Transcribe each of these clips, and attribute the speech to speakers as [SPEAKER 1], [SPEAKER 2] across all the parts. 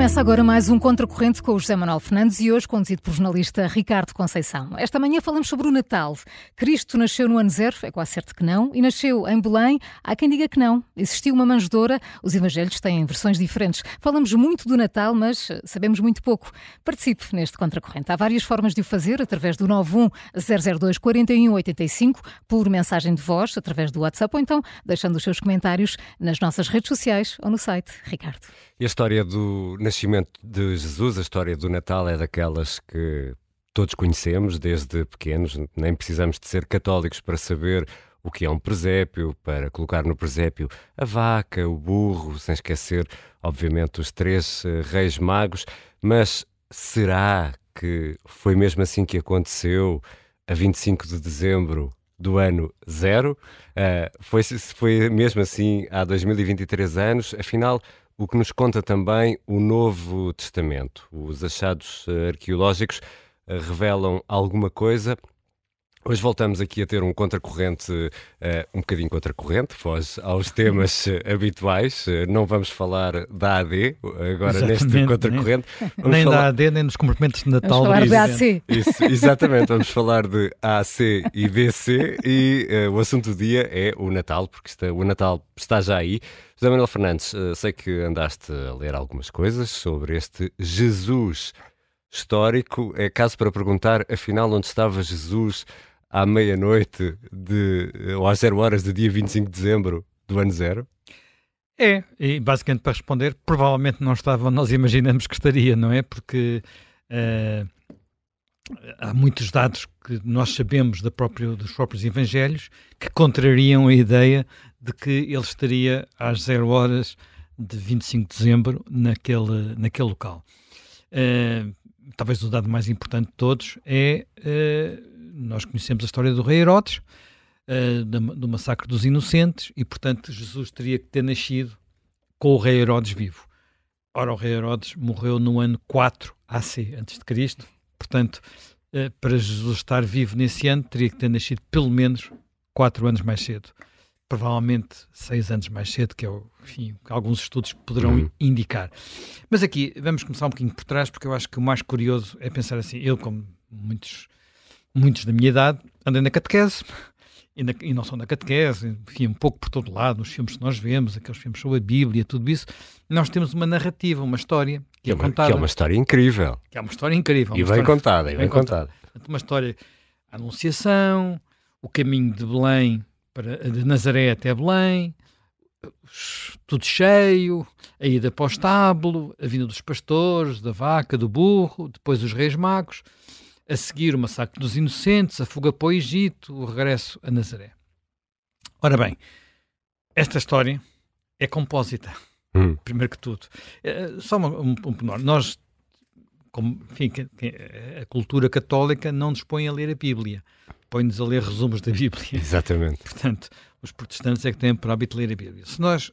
[SPEAKER 1] Começa agora mais um Contracorrente com o José Manuel Fernandes e hoje conduzido pelo jornalista Ricardo Conceição. Esta manhã falamos sobre o Natal. Cristo nasceu no ano zero, é quase certo que não, e nasceu em Belém. Há quem diga que não. Existiu uma manjedoura, os evangelhos têm versões diferentes. Falamos muito do Natal, mas sabemos muito pouco. Participe neste Contracorrente. Há várias formas de o fazer, através do 91002 4185, por mensagem de voz, através do WhatsApp, ou então deixando os seus comentários nas nossas redes sociais ou no site. Ricardo.
[SPEAKER 2] E a história do nascimento de Jesus, a história do Natal, é daquelas que todos conhecemos desde pequenos, nem precisamos de ser católicos para saber o que é um presépio, para colocar no presépio a vaca, o burro, sem esquecer, obviamente, os três uh, reis magos. Mas será que foi mesmo assim que aconteceu a 25 de dezembro do ano zero? Uh, foi, foi mesmo assim há 2023 anos? Afinal, o que nos conta também o Novo Testamento. Os achados eh, arqueológicos eh, revelam alguma coisa. Hoje voltamos aqui a ter um contracorrente, uh, um bocadinho contracorrente, foge aos temas habituais. Uh, não vamos falar da AD agora
[SPEAKER 3] exatamente,
[SPEAKER 2] neste contracorrente.
[SPEAKER 3] Nem, nem falar... da AD, nem nos cumprimentos de Natal.
[SPEAKER 1] Vamos falar de AC.
[SPEAKER 2] Isso, exatamente, vamos falar de AC e BC e uh, o assunto do dia é o Natal, porque está, o Natal está já aí. José Manuel Fernandes, eh, sei que andaste a ler algumas coisas sobre este Jesus histórico. É caso para perguntar, afinal, onde estava Jesus à meia-noite de, ou às zero horas do dia 25 de dezembro do ano zero?
[SPEAKER 3] É, e basicamente para responder, provavelmente não estava, nós imaginamos que estaria, não é? Porque uh, há muitos dados que nós sabemos da próprio, dos próprios evangelhos que contrariam a ideia de que ele estaria às zero horas de 25 de dezembro naquele, naquele local. Uh, talvez o dado mais importante de todos é uh, nós conhecemos a história do rei Herodes, uh, do massacre dos inocentes, e portanto Jesus teria que ter nascido com o rei Herodes vivo. Ora, o rei Herodes morreu no ano 4 AC, antes de Cristo, portanto, para Jesus estar vivo nesse ano, teria que ter nascido pelo menos 4 anos mais cedo provavelmente seis anos mais cedo, que é o enfim, que alguns estudos poderão uhum. indicar. Mas aqui vamos começar um pouquinho por trás, porque eu acho que o mais curioso é pensar assim: eu, como muitos, muitos da minha idade, andei na catequese. E, na, e não só na catequese, enfim, um pouco por todo lado, nos filmes que nós vemos, aqueles filmes sobre a Bíblia, tudo isso, nós temos uma narrativa, uma história que, é, é contada.
[SPEAKER 2] Que é uma história incrível.
[SPEAKER 3] Que é uma história incrível.
[SPEAKER 2] E bem contada, e bem contada.
[SPEAKER 3] contada. Uma história, a Anunciação, o caminho de Belém para, de Nazaré até Belém, tudo cheio, a ida para o estábulo, a vinda dos pastores, da vaca, do burro, depois os reis magos, a seguir o massacre dos inocentes, a fuga para o Egito, o regresso a Nazaré. Ora bem, esta história é compósita, hum. primeiro que tudo. É, só um, um. Nós, como, enfim, a cultura católica não nos põe a ler a Bíblia põe-nos a ler resumos da Bíblia.
[SPEAKER 2] Exatamente.
[SPEAKER 3] Portanto, os protestantes é que têm por hábito ler a Bíblia. Se nós,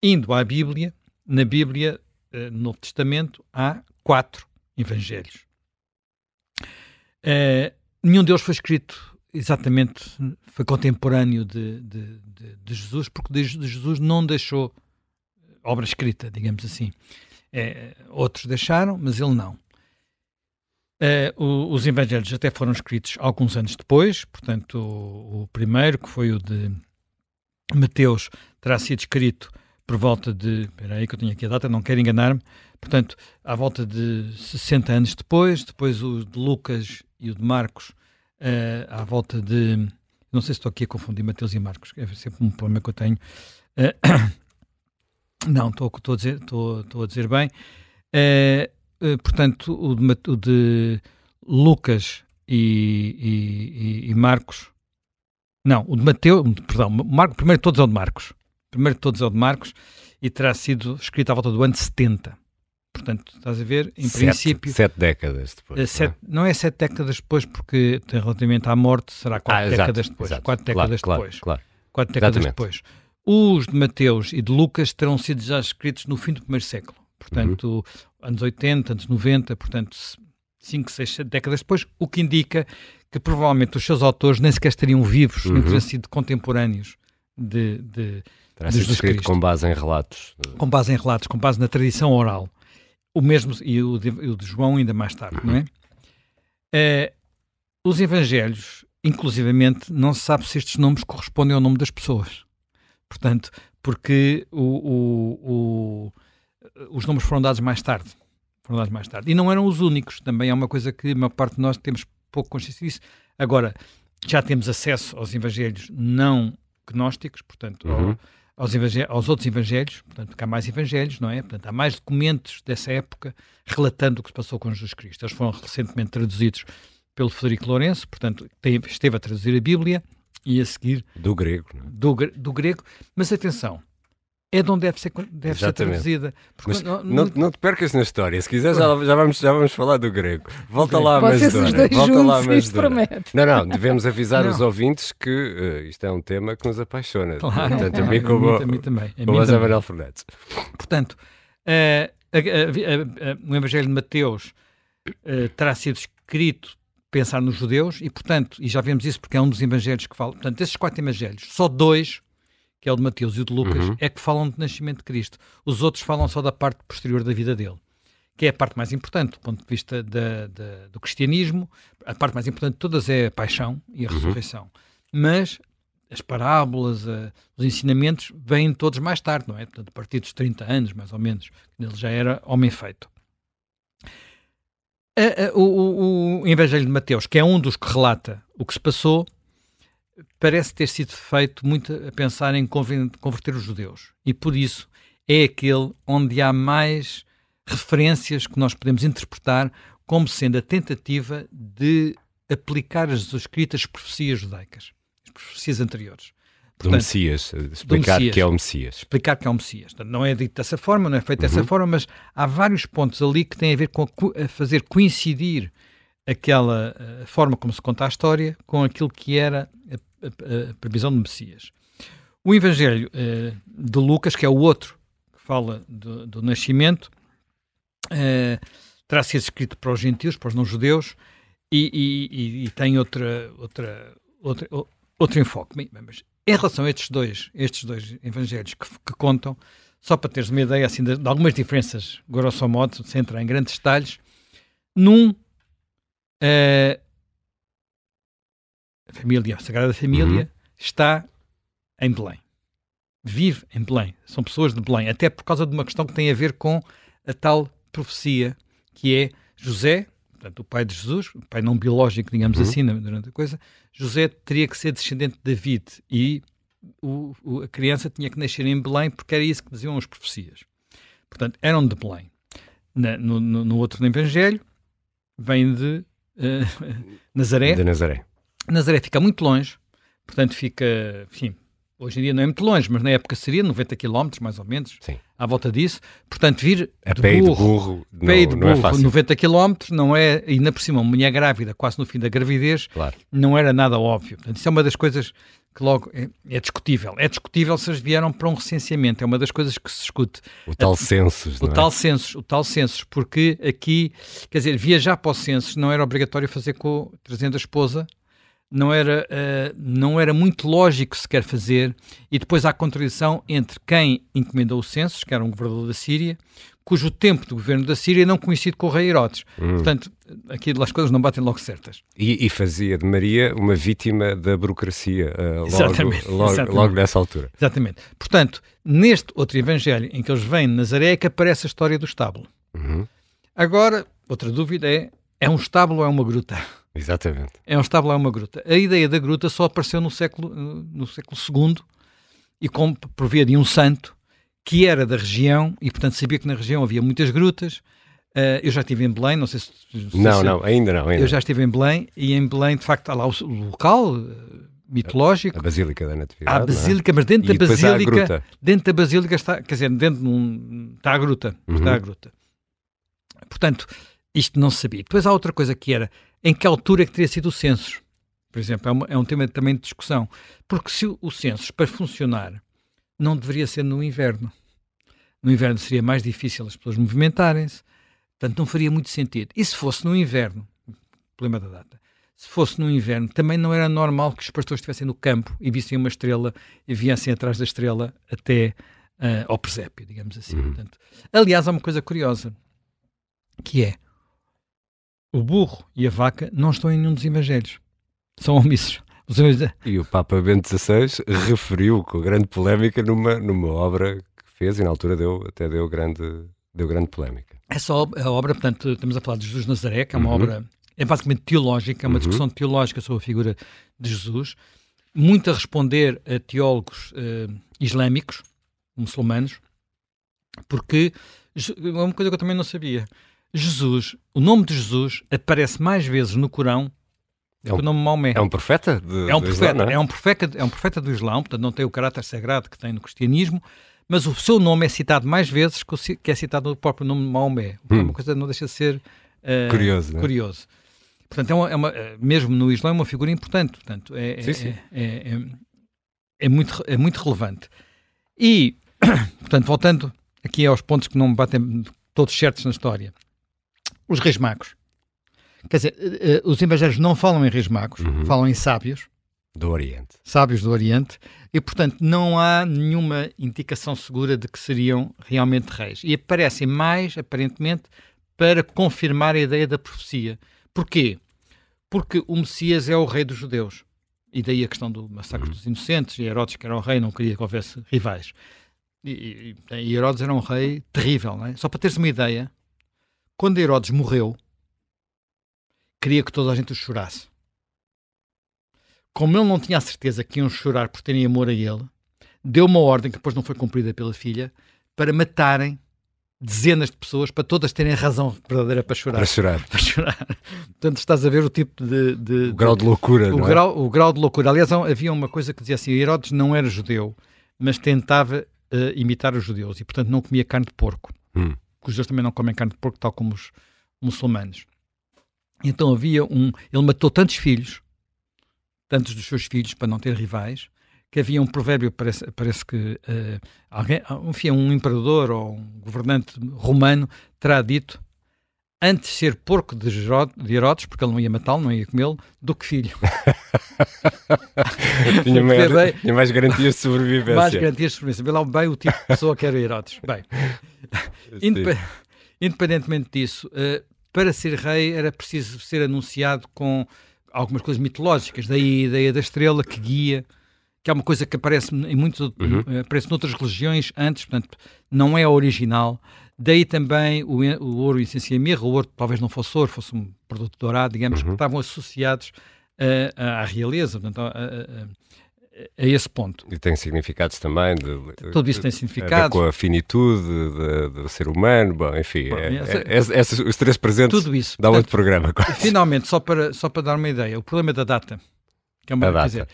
[SPEAKER 3] indo à Bíblia, na Bíblia, eh, no Novo Testamento, há quatro evangelhos. Uh, nenhum deles foi escrito exatamente, foi contemporâneo de, de, de, de Jesus, porque Jesus não deixou obra escrita, digamos assim. É, outros deixaram, mas ele não. Uh, o, os evangelhos até foram escritos alguns anos depois, portanto, o, o, primeiro, que foi o de Mateus, terá sido escrito por volta de. Espera aí que eu tenho aqui a data, não quero enganar-me. Portanto, à volta de 60 anos depois, depois o de Lucas e o de Marcos, uh, à volta de. Não sei se estou aqui a confundir Mateus e Marcos, é sempre um problema que eu tenho. Uh, não, estou, estou, a dizer, estou, estou a dizer bem. Uh, portanto, o de, o de Lucas e, e, e, Marcos. Não, o de Mateus, perdão, Marco, primeiro de todos é o de Marcos. Primeiro de todos é o de Marcos e terá sido escrito à volta do ano 70. Portanto, estás a ver, em
[SPEAKER 2] sete,
[SPEAKER 3] princípio.
[SPEAKER 2] Sete décadas depois.
[SPEAKER 3] Sete, não, é? não é sete décadas depois, porque relativamente à morte será quatro ah, décadas exato, depois.
[SPEAKER 2] Exato,
[SPEAKER 3] quatro
[SPEAKER 2] claro,
[SPEAKER 3] décadas
[SPEAKER 2] claro,
[SPEAKER 3] depois.
[SPEAKER 2] Claro,
[SPEAKER 3] quatro décadas Exatamente. depois. Os de Mateus e de Lucas terão sido já escritos no fim do primeiro século portanto, uhum. anos 80, anos 90, portanto, 5, 6, 7 décadas depois, o que indica que provavelmente os seus autores nem sequer estariam vivos, uhum. nem teriam sido contemporâneos de, de,
[SPEAKER 2] Terá sido escrito com base em relatos.
[SPEAKER 3] Com base em relatos, com base na tradição oral. O mesmo, e o de, o de João ainda mais tarde, não é? Uh, os evangelhos, inclusivamente, não se sabe se estes nomes correspondem ao nome das pessoas. Portanto, porque o, o, os nomes foram dados mais tarde. Foram dados mais tarde. E não eram os únicos. Também é uma coisa que a maior parte de nós temos pouco consciência disso. Agora, já temos acesso aos evangelhos não gnósticos, portanto, uhum. Aos, aos, outros evangelhos, portanto, porque há mais evangelhos, não é? Portanto, há mais documentos dessa época relatando o que se passou com Jesus Cristo. Eles foram recentemente traduzidos pelo Federico Lourenço, portanto, esteve a traduzir a Bíblia e a seguir...
[SPEAKER 2] Do grego, não é?
[SPEAKER 3] Do, do grego. Mas atenção, é de onde deve ser, deve ser traduzida.
[SPEAKER 2] Mas não, não, não, te percas na história. Se quiser, já, já, vamos, já vamos falar do grego. Volta lá, mas Volta
[SPEAKER 1] juntos,
[SPEAKER 2] lá, mas
[SPEAKER 1] promete.
[SPEAKER 2] Não, não, devemos avisar os ouvintes que uh, isto é um tema que nos apaixona.
[SPEAKER 3] Claro,
[SPEAKER 2] Tanto
[SPEAKER 3] a
[SPEAKER 2] mim como a mim
[SPEAKER 3] também.
[SPEAKER 2] A Manuel Fernandes.
[SPEAKER 3] Portanto, a, a, o Evangelho de Mateus uh, terá sido escrito pensar nos judeus e, portanto, e já vemos isso porque é um dos evangelhos que fala. Portanto, desses quatro evangelhos, só dois que é o de Mateus e o de Lucas, uhum. é que falam do nascimento de Cristo. Os outros falam só da parte posterior da vida dele, que é a parte mais importante do ponto de vista da, da, do cristianismo. A parte mais importante de todas é a paixão e a uhum. ressurreição. Mas as parábolas, a, os ensinamentos vêm todos mais tarde, não é? Portanto, a partir dos 30 anos, mais ou menos, ele já era homem feito. A, a, o, o, o Evangelho de Mateus, que é um dos que relata o que se passou, parece ter sido feito muito a pensar em converter os judeus. E por isso é aquele onde há mais referências que nós podemos interpretar como sendo a tentativa de aplicar as escritas profecias judaicas, as profecias anteriores.
[SPEAKER 2] Portanto, do Messias, explicar do Messias, que é o Messias.
[SPEAKER 3] Explicar que é o Messias. Não é dito dessa forma, não é feito dessa uhum. forma, mas há vários pontos ali que têm a ver com a, a fazer coincidir aquela a forma como se conta a história com aquilo que era a a, a previsão de Messias. O Evangelho uh, de Lucas, que é o outro que fala do, do nascimento, uh, terá sido escrito para os gentios, para os não-judeus, e, e, e, tem outra, outra, outra, outro enfoque. Bem, mas em relação a estes dois, estes dois evangelhos que, que contam, só para teres uma ideia assim, de, de, algumas diferenças, grosso modo, sem entrar em grandes detalhes, num uh, a família, a Sagrada Família, uhum. está em Belém. Vive em Belém. São pessoas de Belém. Até por causa de uma questão que tem a ver com a tal profecia que é José, portanto, o pai de Jesus, o pai não biológico, digamos uhum. assim, durante a coisa, José teria que ser descendente de David e o, o, a criança tinha que nascer em Belém porque era isso que diziam as profecias. Portanto, eram de Belém. Na, no, no, no, outro Evangelho, vem de uh, Nazaré.
[SPEAKER 2] De Nazaré.
[SPEAKER 3] Nazaré fica muito longe, portanto fica, enfim, hoje em dia não é muito longe, mas na época seria 90 km, mais ou menos,
[SPEAKER 2] Sim.
[SPEAKER 3] à volta disso. Portanto, vir
[SPEAKER 2] a
[SPEAKER 3] de
[SPEAKER 2] pé
[SPEAKER 3] burro,
[SPEAKER 2] de burro,
[SPEAKER 3] pé
[SPEAKER 2] não,
[SPEAKER 3] de
[SPEAKER 2] burro
[SPEAKER 3] burro
[SPEAKER 2] não é
[SPEAKER 3] 90 km, não é, ainda por cima, uma mulher grávida, quase no fim da gravidez,
[SPEAKER 2] claro.
[SPEAKER 3] não era nada óbvio. Portanto, isso é uma das coisas que logo é, é, discutível. É discutível se eles vieram para um recenseamento, é uma das coisas que se discute.
[SPEAKER 2] O tal census,
[SPEAKER 3] o
[SPEAKER 2] é?
[SPEAKER 3] tal census, o tal census, porque aqui, quer dizer, viajar para o census não era obrigatório fazer com trazendo a esposa não era, uh, não era muito lógico sequer fazer, e depois há a contradição entre quem encomendou o censo, que era um governador da Síria, cujo tempo do governo da Síria não coincide com o rei Herodes. Hum. Portanto, aqui as coisas não batem logo certas.
[SPEAKER 2] E, e fazia de Maria uma vítima da burocracia uh, logo, exatamente, logo, exatamente. logo nessa altura.
[SPEAKER 3] Exatamente. Portanto, neste outro evangelho em que eles vêm de Nazaré é que aparece a história do estábulo.
[SPEAKER 2] Uhum.
[SPEAKER 3] Agora, outra dúvida é, é um estábulo ou é uma gruta?
[SPEAKER 2] Exatamente.
[SPEAKER 3] É um estábulo, é uma gruta. A ideia da gruta só apareceu no século, no século II e como por via de um santo que era da região e, portanto, sabia que na região havia muitas grutas. Uh, eu já estive em Belém, não sei se.
[SPEAKER 2] não, se, não, ainda não. Ainda.
[SPEAKER 3] Eu já estive em Belém e em Belém, de facto, há lá o, local uh, mitológico.
[SPEAKER 2] A, Basílica da Natividade.
[SPEAKER 3] Há a Basílica,
[SPEAKER 2] é?
[SPEAKER 3] mas dentro e da Basílica. Dentro da Basílica está, quer dizer, dentro de um, está a gruta. Uhum. Está a gruta. Portanto, isto não se sabia. Depois há outra coisa que era em que altura é que teria sido o censo? Por exemplo, é, uma, é um tema também de discussão. Porque se o, o censo, para funcionar, não deveria ser no inverno. No inverno seria mais difícil as pessoas movimentarem-se, portanto não faria muito sentido. E se fosse no inverno, problema da data, se fosse no inverno, também não era normal que os pastores estivessem no campo e vissem uma estrela e viessem atrás da estrela até uh, ao presépio, digamos assim. Uhum. Portanto, aliás, há uma coisa curiosa. que é o burro e a vaca não estão em nenhum dos evangelhos. São omissos.
[SPEAKER 2] E o Papa Bento XVI referiu com grande polémica numa, numa obra fez e na altura deu, até deu grande, deu grande polémica.
[SPEAKER 3] Essa obra, a obra, portanto, estamos a falar de Jesus Nazaré, que é uma uhum. obra, é basicamente teológica, é uma uhum. discussão teológica sobre a figura de Jesus, muito a responder a teólogos uh, islâmicos, muçulmanos, porque é uma coisa que eu também não sabia. Jesus, o nome de Jesus aparece mais vezes no Corão é um, o nome Maomé.
[SPEAKER 2] É um profeta? De,
[SPEAKER 3] é um profeta, Islão, é? é? um profeta, é um profeta do Islão, portanto não tem o caráter sagrado que tem no cristianismo, mas o seu nome é citado mais vezes que é citado no próprio nome de Maomé. Hum. É uma coisa que não deixa de ser uh, curioso. É? curioso. Portanto, é uma, é uma, eh, mesmo no Islão é uma figura importante. Portanto, é, sim, sim. É, é, muito, é muito relevante. E, portanto, voltando aqui aos pontos que não me batem todos certos na história. Os reis magos. Quer dizer, uh, os evangelhos não falam em reis magos, uhum. falam em sábios.
[SPEAKER 2] Do Oriente.
[SPEAKER 3] Sábios do Oriente. E, portanto, não há nenhuma indicação segura de que seriam realmente reis. E aparecem mais, aparentemente, para confirmar a ideia da profecia. Porquê? Porque o Messias é o rei dos judeus. E daí a questão do massacre uhum. dos inocentes. E Herodes, que era o rei, não queria que houvesse rivais. E, e, e Herodes era um rei terrível. Não é? Só para teres uma ideia, quando Herodes morreu, queria que toda a gente o chorasse. Como ele não tinha a certeza que iam chorar por terem amor a ele, deu uma ordem que depois não foi cumprida pela filha para matarem dezenas de pessoas para todas terem razão verdadeira para chorar.
[SPEAKER 2] Para chorar.
[SPEAKER 3] Para chorar. Portanto, estás a ver o tipo de. de
[SPEAKER 2] o grau de loucura.
[SPEAKER 3] O,
[SPEAKER 2] é?
[SPEAKER 3] grau, o grau de loucura. Aliás, havia uma coisa que dizia assim: Herodes não era judeu, mas tentava uh, imitar os judeus e, portanto, não comia carne de porco. Hum. Os judeus também não comem carne de porco, tal como os muçulmanos. Então havia um. Ele matou tantos filhos, tantos dos seus filhos, para não ter rivais, que havia um provérbio, parece, parece que uh, alguém, enfim, um imperador ou um governante romano terá dito antes ser porco de, Herodes, porque ele não ia matá-lo, não ia comê-lo, do que filho.
[SPEAKER 2] tinha, mais, tinha mais garantias de sobrevivência.
[SPEAKER 3] Mais garantias de sobrevivência. Vê lá bem o tipo de pessoa que era Herodes. Bem, independentemente disso, uh, para ser rei era preciso ser anunciado com algumas coisas mitológicas, daí a ideia da estrela que guia, que é uma coisa que aparece em muitos, uhum. aparece noutras religiões antes, portanto, não é original. Daí também o, o ouro e a mirra, o ouro talvez não fosse ouro, fosse um produto dourado, digamos, uhum. que estavam associados uh, à realeza, portanto, a, a, a esse ponto.
[SPEAKER 2] E tem significados também. De,
[SPEAKER 3] Tudo isso tem significados.
[SPEAKER 2] Com a finitude do ser humano, bom, enfim, bom, é, essa, é, é, os três presentes
[SPEAKER 3] tudo isso.
[SPEAKER 2] dá outro programa. Quase.
[SPEAKER 3] Finalmente, só para, só para dar uma ideia, o problema da data, que é uma, a data. Dizer,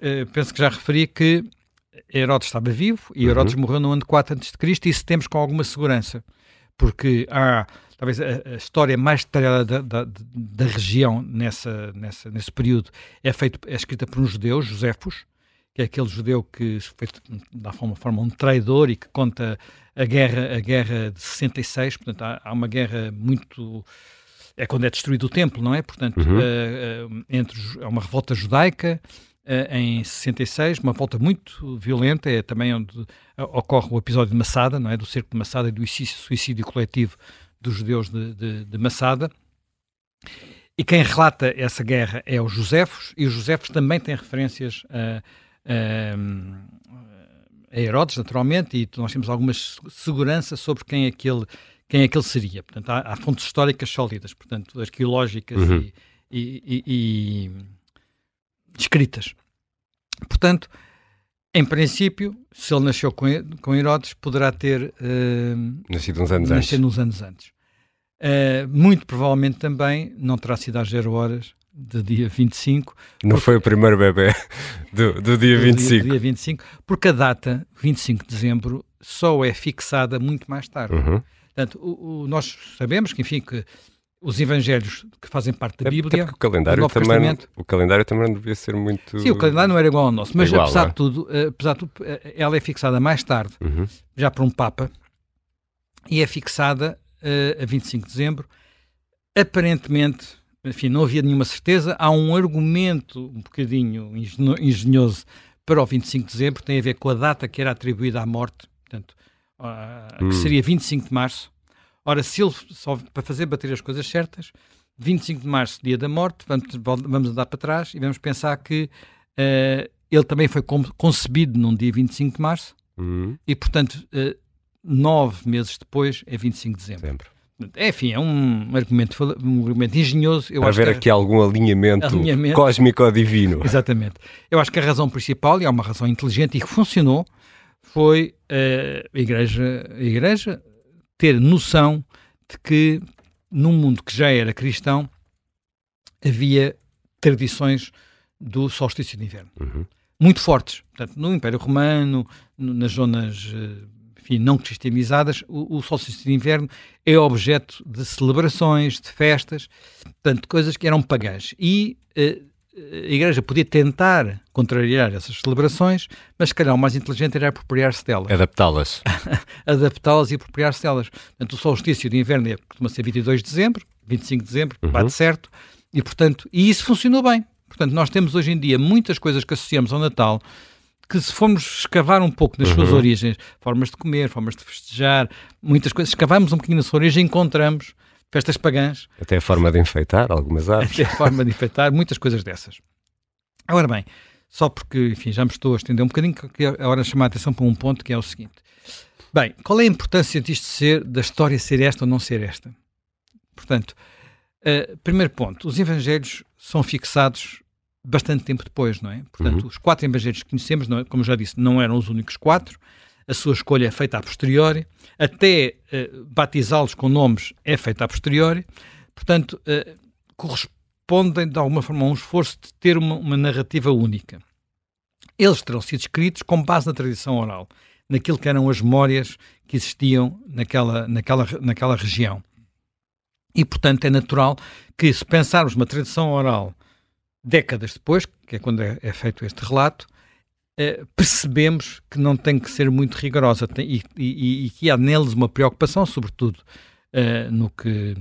[SPEAKER 3] eu uh, penso que já referi que Herodes estava vivo e Herodes uhum. morreu no ano 4 a.C. e isso temos com alguma segurança, porque há talvez a, a, história mais detalhada da, da, da, região nessa, nessa, nesse período é, feito, é escrita por um judeu, Josefos, que é aquele judeu que foi, de alguma forma, um traidor e que conta a guerra, a guerra de 66, portanto, há, há uma guerra muito... É quando é destruído o templo, não é? Portanto, uhum. uh, uh, entre, há uma revolta judaica uh, em 66, uma revolta muito violenta, é também onde ocorre o episódio de Massada, não é? Do cerco de Massada e do suicídio coletivo dos judeus de, de, de Massada. E quem relata essa guerra é o Josefos, e os Josefos também têm referências a a Herodes, naturalmente, e nós temos alguma segurança sobre quem aquele, quem aquele seria. Portanto, há, há fontes históricas sólidas, portanto, arqueológicas uhum. e, e, e, e, escritas. Portanto, em princípio, se ele nasceu com, com Herodes, poderá ter uh,
[SPEAKER 2] nascido uns anos
[SPEAKER 3] nascido antes. Uns anos antes. Uh, muito provavelmente também não terá sido às zero horas, do dia 25.
[SPEAKER 2] Não porque... foi o primeiro bebê do, do dia do 25.
[SPEAKER 3] Dia, dia 25, porque a data, 25 de dezembro, só é fixada muito mais tarde. Uhum. Portanto, o, o, nós sabemos que, enfim, que os evangelhos que fazem parte da Bíblia.
[SPEAKER 2] É o calendário, também, o calendário também devia ser muito.
[SPEAKER 3] Sim, o calendário não era igual ao nosso, mas igual, apesar, de tudo, eh, apesar de tudo, eh, ela é fixada mais tarde, uhum. já por um Papa, e é fixada uh, a 25 de dezembro. Aparentemente, enfim, não havia nenhuma certeza. Há um argumento um bocadinho engenhoso para o 25 de dezembro, tem a ver com a data que era atribuída à morte, portanto, uh, hum. que seria 25 de março. Ora, se ele só para fazer bater as coisas certas, 25 de março, dia da morte, vamos, vamos andar para trás e vamos pensar que uh, ele também foi concebido num dia 25 de março uhum. e, portanto, uh, nove meses depois é 25 de dezembro. dezembro. É, enfim, é um argumento, um argumento engenhoso.
[SPEAKER 2] Eu Para ver aqui algum alinhamento, alinhamento cósmico ou divino.
[SPEAKER 3] Exatamente. Eu acho que a razão principal, e é uma razão inteligente e que funcionou, foi uh, a, igreja, a Igreja ter noção de que num mundo que já era cristão havia tradições do solstício de inverno. Uhum. Muito fortes. Portanto, no Império Romano, no, nas zonas uh, enfim, não cristianizadas, o, o solstício de inverno é objeto de celebrações, de festas, portanto, coisas que eram pagãs. E uh, a Igreja podia tentar contrariar essas celebrações, mas se calhar o mais inteligente era apropriar-se delas.
[SPEAKER 2] Adaptá-las.
[SPEAKER 3] Adaptá-las e apropriar-se delas. Portanto, o solstício de inverno é, costuma ser 22 de dezembro, 25 de dezembro, uhum. bate certo, e portanto, e isso funcionou bem. Portanto, nós temos hoje em dia muitas coisas que associamos ao Natal que se formos escavar um pouco nas uhum. suas origens, formas de comer, formas de festejar, muitas coisas, escavamos um pouquinho na sua origem, encontramos festas pagãs.
[SPEAKER 2] Até a forma de enfeitar algumas árvores.
[SPEAKER 3] Até a forma de enfeitar, muitas coisas dessas. Agora bem, só porque, enfim, já me estou a estender um bocadinho, que é hora de chamar a atenção para um ponto que é o seguinte. Bem, qual é a importância disto ser, da história ser esta ou não ser esta? Portanto, uh, primeiro ponto, os evangelhos são fixados bastante tempo depois, não é? Portanto, uhum. os quatro evangelhos que conhecemos, é? como já disse, não eram os únicos quatro. A sua escolha é feita a posteriori. Até uh, batizá-los com nomes é feita a posteriori. Portanto, uh, correspondem de alguma forma a um esforço de ter uma, uma narrativa única. Eles terão sido escritos com base na tradição oral, naquilo que eram as memórias que existiam naquela, naquela, naquela região. E, portanto, é natural que, se pensarmos uma tradição oral décadas depois, que é quando é, é feito este relato, eh, percebemos que não tem que ser muito rigorosa tem, e, e, e, que há neles uma preocupação, sobretudo eh, no, que,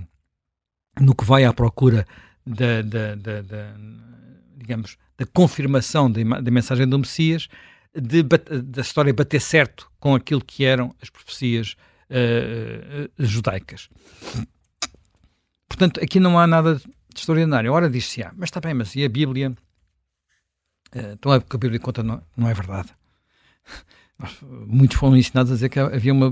[SPEAKER 3] no que vai à procura da, da, da, da digamos, da confirmação da mensagem do Messias, de, da história bater certo com aquilo que eram as profecias uh, judaicas. Portanto, aqui não há nada extraordinário. Ora diz-se, ah, mas está bem, mas e a Bíblia? Uh, então, o que a Bíblia conta não, não é verdade. Muitos foram ensinados a dizer que havia uma,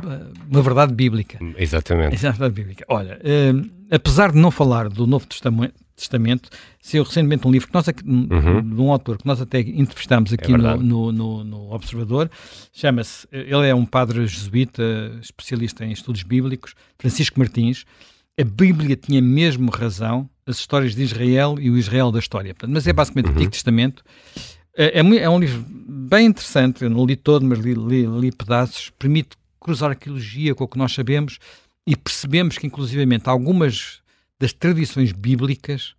[SPEAKER 3] uma verdade bíblica.
[SPEAKER 2] Exatamente.
[SPEAKER 3] Verdade bíblica. Olha, uh, apesar de não falar do Novo Testamento, Testamento saiu recentemente um livro que nós, uhum. de um autor que nós até entrevistámos aqui é no, no, no, no, Observador, chama-se, ele é um padre jesuíta, especialista em estudos bíblicos, Francisco Martins, a Bíblia tinha mesmo razão, as histórias de Israel e o Israel da história. Mas é basicamente uhum. o Antigo Testamento. É, é, é, um livro bem interessante, eu não li todo, mas li, li, li, pedaços. Permite cruzar a arqueologia com o que nós sabemos e percebemos que, inclusivamente, algumas das tradições bíblicas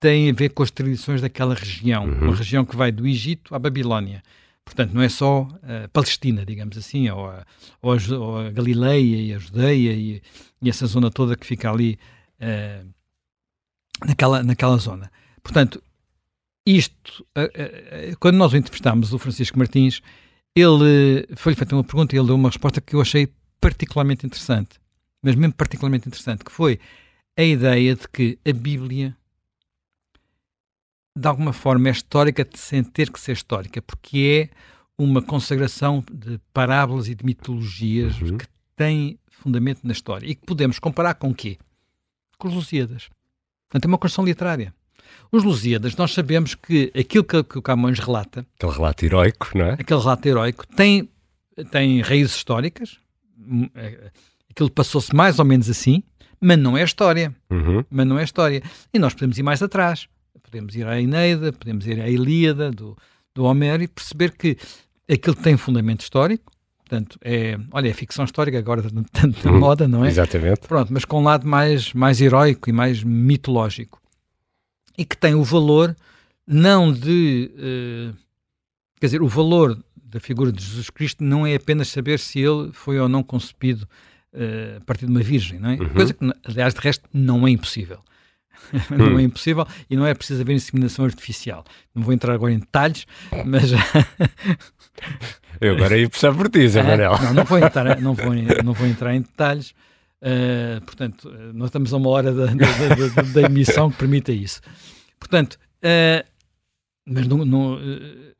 [SPEAKER 3] têm a ver com as tradições daquela região, uhum. uma região que vai do Egito à Babilónia. Portanto, não é só a Palestina, digamos assim, ou a, ou a, ou a Galileia e a Judeia e, e, essa zona toda que fica ali uh, naquela, naquela zona. Portanto, isto, quando nós o entrevistámos, o Francisco Martins, ele foi-lhe feita uma pergunta e ele deu uma resposta que eu achei particularmente interessante, mas mesmo particularmente interessante, que foi a ideia de que a Bíblia de alguma forma é histórica sem ter que ser histórica, porque é uma consagração de parábolas e de mitologias uhum. que têm fundamento na história e que podemos comparar com o quê? Com os Lusíadas. Portanto, é uma construção literária. Os Lusíadas, nós sabemos que aquilo que, que o Camões relata...
[SPEAKER 2] Aquele relato heroico, não é?
[SPEAKER 3] Aquele relato heroico tem, tem raízes históricas, hum, é, aquilo passou-se mais ou menos assim, mas não é história. Uhum. Mas não é história. E nós podemos ir mais atrás. Podemos ir à Eneida, podemos ir à Ilíada do, do Homero e perceber que aquilo tem fundamento histórico, portanto, é, olha, é ficção histórica agora tanto na hum, moda, não é?
[SPEAKER 2] Exatamente.
[SPEAKER 3] Pronto, mas com um lado mais, mais heróico e mais mitológico. E que tem o valor não de. Uh, quer dizer, o valor da figura de Jesus Cristo não é apenas saber se ele foi ou não concebido uh, a partir de uma virgem, não é? Uhum. Coisa que, aliás, de resto, não é impossível. não é hum. impossível e não é preciso haver inseminação artificial. Não vou entrar agora em detalhes, mas.
[SPEAKER 2] Eu agora ia puxar por ti, Zé Manel.
[SPEAKER 3] Não, não vou, entrar, não, vou, não vou entrar em detalhes, Uh, portanto, nós estamos a uma hora da, da, da, da emissão que permita isso. Portanto, uh, mas não, não uh,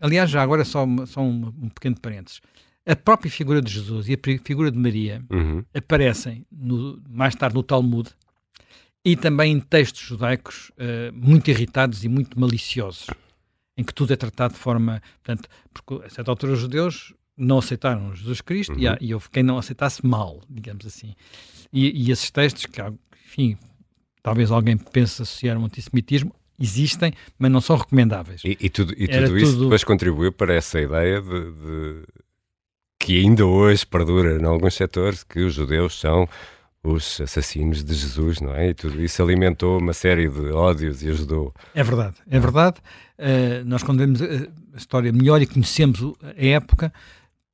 [SPEAKER 3] aliás, já agora só, só um, um, pequeno parênteses. A própria figura de Jesus e a figura de Maria uhum. aparecem no, mais tarde no Talmud e também em textos judaicos muito irritados e muito maliciosos, em que tudo é tratado de forma. Portanto, porque a certa altura os judeus não aceitaram Jesus Cristo uhum. e, há, e houve quem não aceitasse mal, digamos assim. E, e esses textos, que, enfim, talvez alguém pense associar um antissemitismo, existem, mas não são recomendáveis.
[SPEAKER 2] E, e tudo, e tudo isso tudo... depois contribuiu para essa ideia de, de, que ainda hoje perdura em alguns setores que os judeus são os assassinos de Jesus, não é? E tudo isso alimentou uma série de ódios e ajudou.
[SPEAKER 3] É verdade, é verdade. Uh, nós, quando vemos a história melhor e conhecemos a época,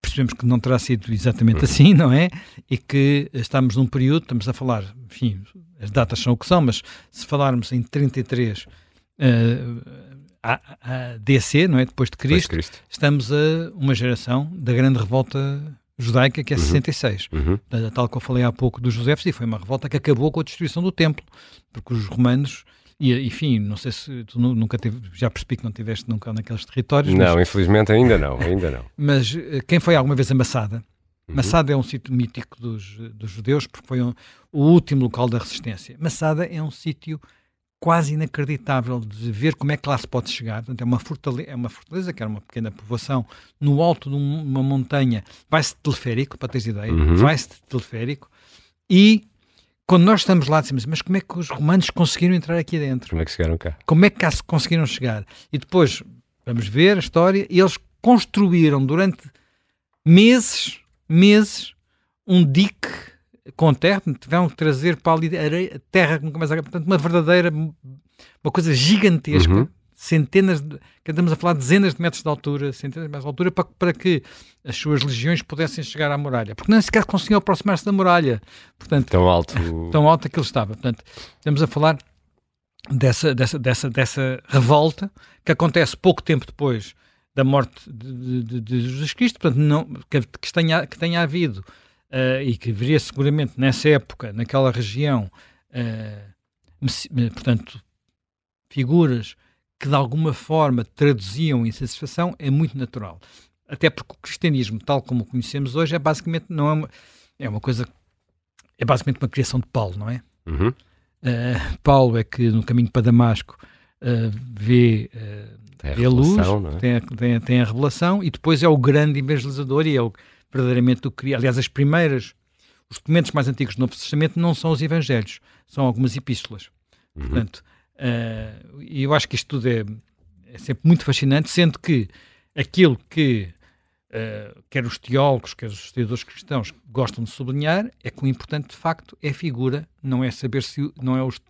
[SPEAKER 3] percebemos que não terá sido exatamente uhum. assim, não é? E que estamos num período, estamos a falar, enfim, as datas são o que são, mas se falarmos em 33 uh, a, a DC, não é? Depois de Cristo, Depois de Cristo, estamos a uma geração da grande revolta judaica, que é uhum. 66. Uhum. Tal que eu falei há pouco dos Josefes, e foi uma revolta que acabou com a destruição do templo, porque os romanos e, enfim, não sei se tu nunca teve, já percebi que não tiveste nunca naqueles territórios.
[SPEAKER 2] Não, mas, infelizmente ainda não, ainda não.
[SPEAKER 3] Mas eh, quem foi alguma vez a Massada? Uhum. Massada é um sítio mítico dos, dos judeus, porque foi um, o último local da resistência. Massada é um sítio quase inacreditável de ver como é que lá se pode chegar. Portanto, é, uma fortaleza, é uma fortaleza, que era uma pequena povoação, no alto de uma montanha, vai-se teleférico, para teres ideia, uhum. vai-se teleférico, e quando nós estamos lá, dizemos, mas como é que os romanos conseguiram entrar aqui dentro?
[SPEAKER 2] Como é que chegaram cá?
[SPEAKER 3] Como é que cá se conseguiram chegar? E depois, vamos ver a história, e eles construíram durante meses, meses, um dique com terra, tiveram que trazer para ali areia, terra, portanto, uma verdadeira, uma coisa gigantesca, uhum centenas, de, estamos a falar de dezenas de metros de altura, centenas de metros de altura, para, para que as suas legiões pudessem chegar à muralha. Porque nem sequer conseguiam aproximar-se da muralha. Portanto,
[SPEAKER 2] tão alto.
[SPEAKER 3] Tão alto que ele estava. Portanto, estamos a falar dessa, dessa, dessa, dessa revolta que acontece pouco tempo depois da morte de, de, de Jesus Cristo, portanto, não, que, que, tenha, que tenha havido uh, e que viria seguramente nessa época, naquela região, uh, portanto, figuras que de alguma forma traduziam insatisfação é muito natural. Até porque o cristianismo, tal como o conhecemos hoje, é basicamente não é uma, é uma coisa é basicamente uma criação de Paulo, não é? Uhum. Uh, Paulo é que no caminho para Damasco uh, vê, uh, tem a, vê a luz, é? tem, a, tem, a, tem, a, revelação e depois é o grande evangelizador e é o, verdadeiramente o que Aliás, as primeiras, os documentos mais antigos do Novo Testamento não são os evangelhos, são algumas epístolas. Uhum. Portanto, Uh, e eu acho que isto tudo é, é, sempre muito fascinante, sendo que aquilo que uh, quer os teólogos, quer os estudadores cristãos gostam de sublinhar é que o importante de facto é a figura, não é saber se não, é os,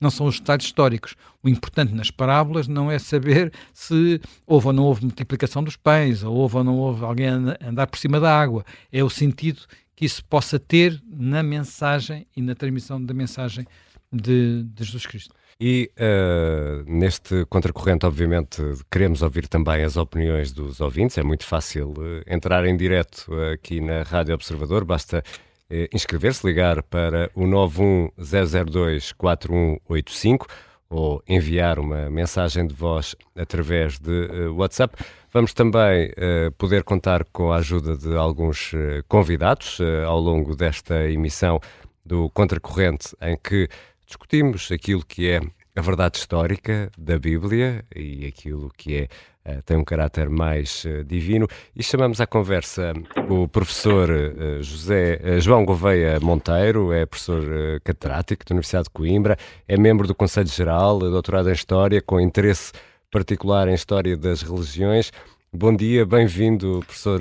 [SPEAKER 3] não são os detalhes históricos. O importante nas parábolas não é saber se houve ou não houve multiplicação dos pães, ou houve ou não houve alguém andar por cima da água. É o sentido que isso possa ter na mensagem e na transmissão da mensagem de, de Jesus Cristo.
[SPEAKER 2] E uh, neste contracorrente, obviamente, queremos ouvir também as opiniões dos ouvintes. É muito fácil uh, entrar em direto aqui na Rádio Observador, basta uh, inscrever-se, ligar para o 910024185 ou enviar uma mensagem de voz através de WhatsApp. Vamos também poder contar com a ajuda de alguns convidados ao longo desta emissão do Contracorrente, em que discutimos aquilo que é a verdade histórica da Bíblia e aquilo que é uh, tem um caráter mais uh, divino e chamamos à conversa o professor uh, José João Gouveia Monteiro, é professor catedrático da Universidade de Coimbra, é membro do Conselho Geral, doutorado em História, com interesse particular em História das Religiões. Bom dia, bem-vindo, professor.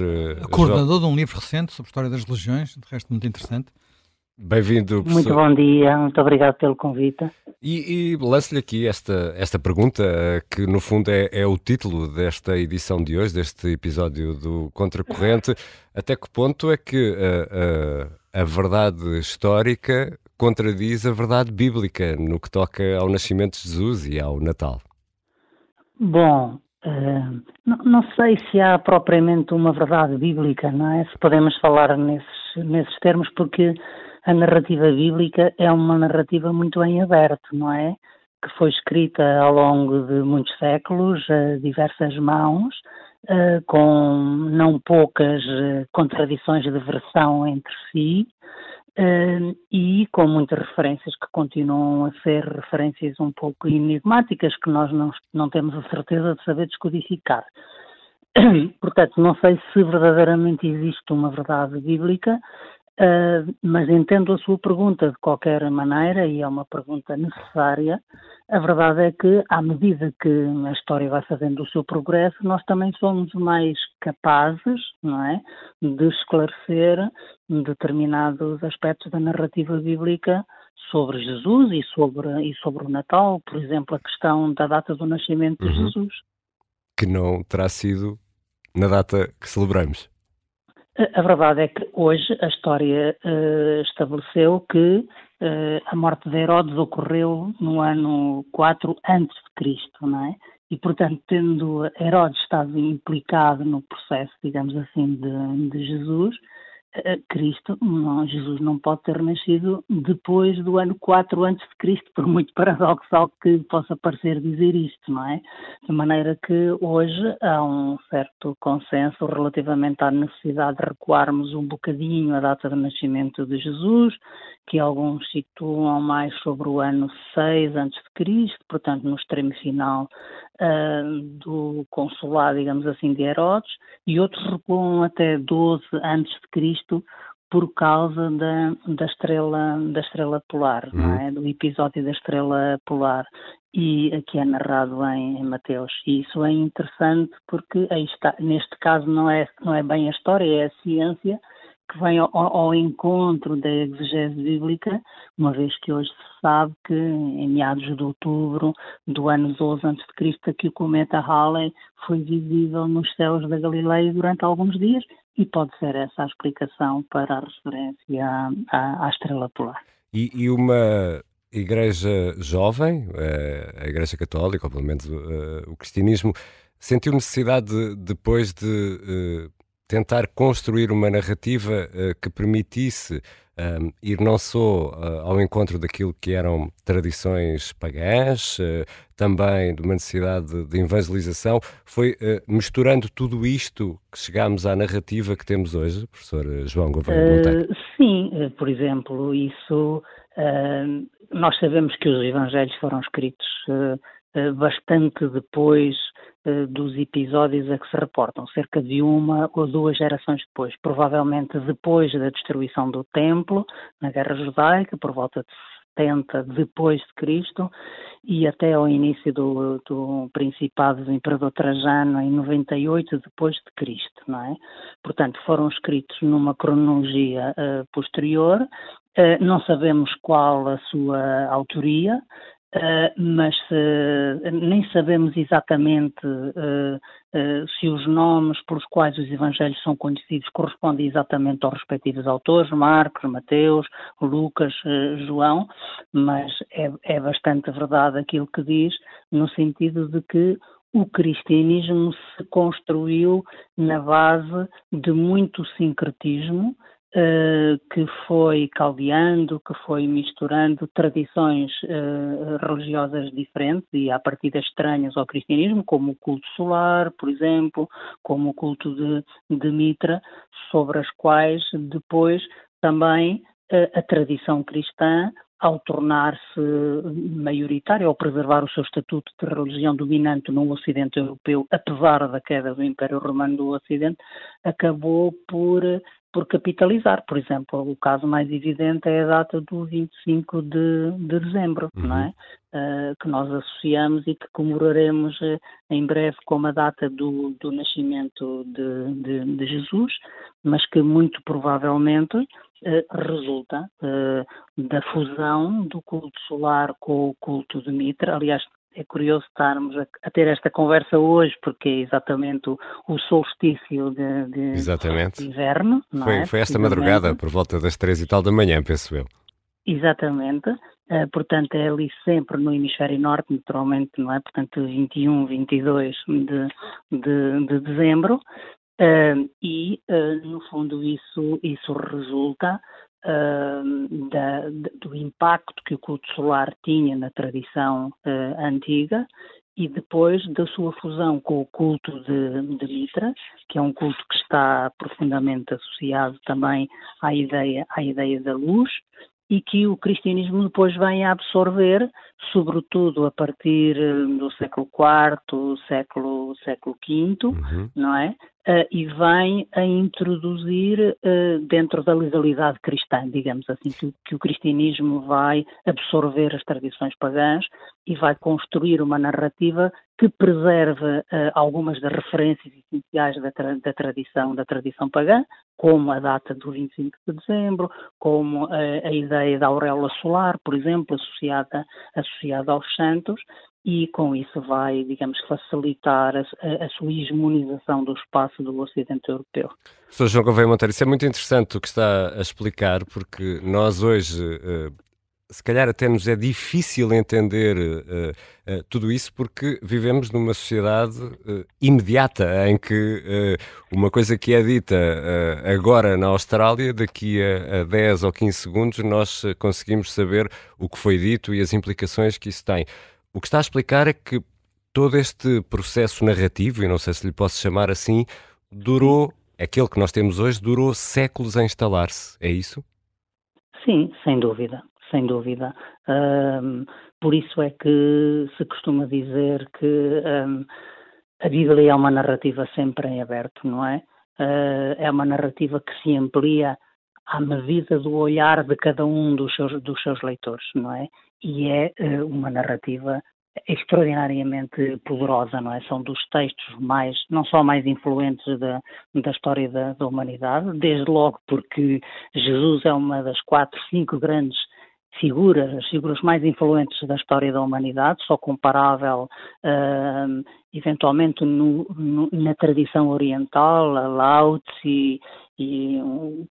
[SPEAKER 3] Coordenador João. de um livro recente sobre História das Religiões, de resto muito interessante.
[SPEAKER 2] Bem-vindo,
[SPEAKER 4] professor. Muito bom dia, muito obrigado pelo convite.
[SPEAKER 2] E, e lance-lhe aqui esta, esta pergunta, que no fundo é, é, o título desta edição de hoje, deste episódio do Contracorrente. Até que ponto é que a, a, a verdade histórica contradiz a verdade bíblica no que toca ao nascimento de Jesus e ao Natal?
[SPEAKER 4] Bom, uh, não, não, sei se há propriamente uma verdade bíblica, não é? Se podemos falar nesses, nesses termos, porque a narrativa bíblica é uma narrativa muito em aberto, não é? Que foi escrita ao longo de muitos séculos, a diversas mãos, uh, com não poucas uh, contradições de versão entre si, Uh, e com muitas referências que continuam a ser referências um pouco enigmáticas que nós não, não temos a certeza de saber descodificar. Portanto, não sei se verdadeiramente existe uma verdade bíblica, Uh, mas entendo a sua pergunta de qualquer maneira, e é uma pergunta necessária. A verdade é que, à medida que a história vai fazendo o seu progresso, nós também somos mais capazes não é, de esclarecer determinados aspectos da narrativa bíblica sobre Jesus e sobre, e sobre o Natal, por exemplo, a questão da data do nascimento de uhum. Jesus.
[SPEAKER 2] Que não terá sido na data que celebramos.
[SPEAKER 4] A verdade é que hoje a história uh, estabeleceu que uh, a morte de Herodes ocorreu no ano 4 antes de Cristo, não é? E, portanto, tendo Herodes estado implicado no processo, digamos assim, de, de Jesus, Cristo, não, Jesus não pode ter nascido depois do ano 4 antes de Cristo, por muito paradoxal que possa parecer dizer isto, não é? De maneira que hoje há um certo consenso relativamente à necessidade de recuarmos um bocadinho a data do nascimento de Jesus, que alguns situam mais sobre o ano 6 antes de Cristo, portanto no extremo final uh, do consulado, digamos assim, de Herodes, e outros recuam até 12 antes de Cristo por causa da, da estrela da estrela polar, uhum. é? do episódio da estrela polar e aqui é narrado em, em, Mateus. E isso é interessante porque aí está, neste caso não é não é bem a história, é a ciência que vem ao, ao, encontro da exegese bíblica, uma vez que hoje se sabe que em meados de outubro do ano 12 a.C. que o cometa Halley foi visível nos céus da Galileia durante alguns dias e pode ser essa a explicação para a referência à, à, à estrela polar.
[SPEAKER 2] E, e, uma igreja jovem, eh, a Igreja Católica, ou pelo menos uh, o cristianismo, sentiu necessidade de, depois de uh, tentar construir uma narrativa uh, que permitisse um, ir não só uh, ao encontro daquilo que eram tradições pagãs, uh, também de uma necessidade de, evangelização, foi misturando tudo isto que chegámos à narrativa que temos hoje, professor João Gouveia
[SPEAKER 4] uh, Sim, por exemplo, isso nós sabemos que os evangelhos foram escritos bastante depois eh, dos episódios a que se reportam, cerca de uma ou duas gerações depois, provavelmente depois da destruição do templo, na Guerra Judaica, por volta de 70 depois de Cristo, e até ao início do, do Principado do Imperador Trajano em 98 depois de Cristo, não é? Portanto, foram escritos numa cronologia uh, posterior, uh, não sabemos qual a sua autoria, Uh, mas nem sabemos exatamente uh, se os nomes pelos quais os evangelhos são conhecidos correspondem exatamente aos respectivos autores, Marcos, Mateus, Lucas, João, mas é, é bastante verdade aquilo que diz, no sentido de que o cristianismo se construiu na base de muito sincretismo, Uh, que foi caldeando, que foi misturando tradições uh, religiosas diferentes e a partir das estranhas ao cristianismo, como o culto solar, por exemplo, como o culto de, de Mitra, sobre as quais depois também uh, a tradição cristã ao tornar-se maioritária, ao preservar o seu estatuto de religião dominante no Ocidente Europeu, apesar da queda do Império Romano do Ocidente, acabou por por capitalizar. Por exemplo, o caso mais evidente é a data do 25 de, de dezembro, uhum. não é? Uh, que nós associamos e que comemoraremos uh, em breve como a data do, do nascimento de, de, de, Jesus, mas que muito provavelmente uh, resulta da fusão do culto solar com o culto de Mitra. Aliás, é curioso estarmos a, a, ter esta conversa hoje, porque é exatamente o, o solstício de, de,
[SPEAKER 2] exatamente.
[SPEAKER 4] de inverno.
[SPEAKER 2] foi,
[SPEAKER 4] é?
[SPEAKER 2] foi esta madrugada, por volta das três e tal da manhã, penso eu.
[SPEAKER 4] Exatamente. Uh, portanto, é ali sempre no hemisfério norte, naturalmente, não é? Portanto, 21, 22 de, de, de dezembro. Uh, e, uh, no fundo, isso, isso resulta uh, da, do impacto que o culto solar tinha na tradição uh, antiga e depois da sua fusão com o culto de, de, Mitra, que é um culto que está profundamente associado também à ideia, à ideia da luz, e que o cristianismo depois vem a absorver, sobretudo a partir do século IV, século, século V, uhum. não é? Uh, e vem a introduzir uh, dentro da legalidade cristã, digamos assim, que, que, o cristianismo vai absorver as tradições pagãs e vai construir uma narrativa que preserva uh, algumas das referências essenciais da, tra da, tradição da tradição pagã, como a data do 25 de dezembro, como a ideia da auréola solar, por exemplo, associada, associada aos santos, e com isso vai, digamos, facilitar a, a, sua hegemonização do espaço do Ocidente Europeu.
[SPEAKER 2] Sr. João Gouveia Monteiro, isso é muito interessante o que está a explicar, porque nós hoje, uh, se calhar até nos é difícil entender uh, uh, tudo isso, porque vivemos numa sociedade imediata, em que uma coisa que é dita agora na Austrália, daqui a, a 10 ou 15 segundos, nós conseguimos saber o que foi dito e as implicações que isso tem. O que está a explicar é que todo este processo narrativo, e não sei se lhe posso chamar assim, durou, aquele que nós temos hoje, durou séculos a instalar-se, é isso?
[SPEAKER 4] Sim, sem dúvida, sem dúvida. Um, por isso é que se costuma dizer que um, a Bíblia é uma narrativa sempre em aberto, não é? Uh, é uma narrativa que se amplia à medida do olhar de cada um dos seus, dos seus leitores, não é? E é uh, uma narrativa extraordinariamente poderosa, não é? São dos textos mais, não só mais influentes da, da história da, da humanidade, desde logo porque Jesus é uma das quatro, cinco grandes figuras, as figuras mais influentes da história da humanidade, só comparável uh, eventualmente no, no, na tradição oriental, a Lao Tse e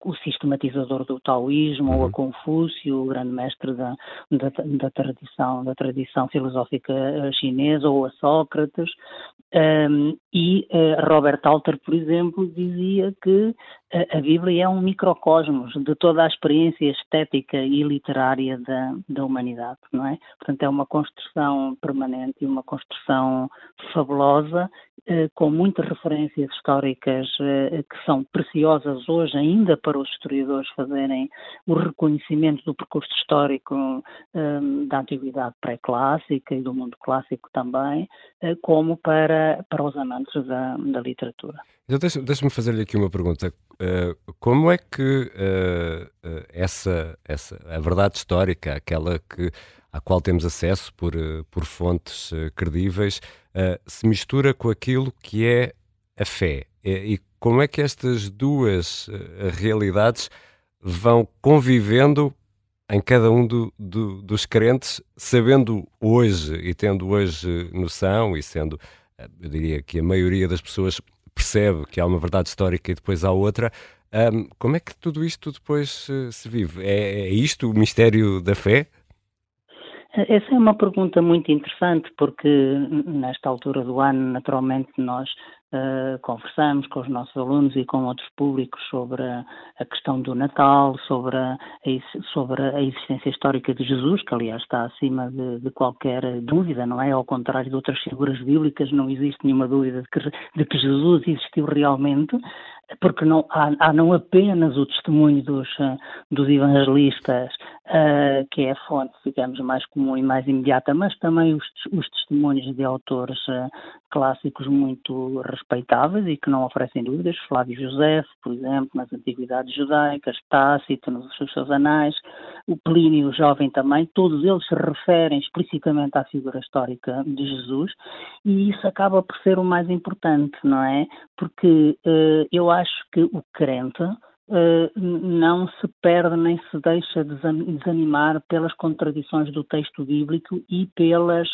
[SPEAKER 4] o sistematizador do taoísmo, uhum. ou a. Confúcio, o grande mestre da, da, da, tradição, da tradição filosófica eh, chinesa, ou a Sócrates, um, e uh, Robert Alter, por exemplo, dizia que a, a Bíblia é um microcosmos de toda a experiência estética e literária da, da humanidade, não é? Portanto, é uma construção permanente e uma construção fabulosa eh, com muitas referências históricas eh, que são preciosas hoje ainda para os historiadores fazerem o reconhecimento do percurso histórico ehm, da antiguidade pré-clássica e do mundo clássico também, eh, como para, para os amantes da, da literatura.
[SPEAKER 2] Então, Deixa-me fazer-lhe aqui uma pergunta. Como é que essa, essa, a verdade histórica, aquela que à qual temos acesso por, por fontes credíveis, uh, se mistura com aquilo que é a fé. E, como é que estas duas uh, realidades vão convivendo em cada um do, do, dos crentes, sabendo hoje e tendo hoje noção, e sendo, eu diria que a maioria das pessoas percebe que há uma verdade histórica e depois há outra, um, como é que tudo isto depois uh, se vive? É, é isto o mistério da fé?
[SPEAKER 4] Essa é uma pergunta muito interessante, porque nesta altura do ano, naturalmente, nós uh, conversamos com os nossos alunos e com outros públicos sobre a, a questão do Natal, sobre a, sobre a existência histórica de Jesus, que aliás está acima de, de, qualquer dúvida, não é? Ao contrário de outras figuras bíblicas, não existe nenhuma dúvida de que, de que Jesus existiu realmente porque não, há, há, não apenas o testemunho dos, eh, dos evangelistas, uh, que é a fonte, digamos, mais comum e mais imediata, mas também os, os testemunhos de autores uh, clássicos muito respeitáveis e que não oferecem dúvidas, Flávio José, por exemplo, nas Antiguidades Judaicas, Tácito, nos seus anais, o Plínio Jovem também, todos eles se referem explicitamente à figura histórica de Jesus e isso acaba por ser o mais importante, não é? Porque uh, eu acho que o crente Uh, não se perde nem se deixa desanimar pelas contradições do texto bíblico e pelas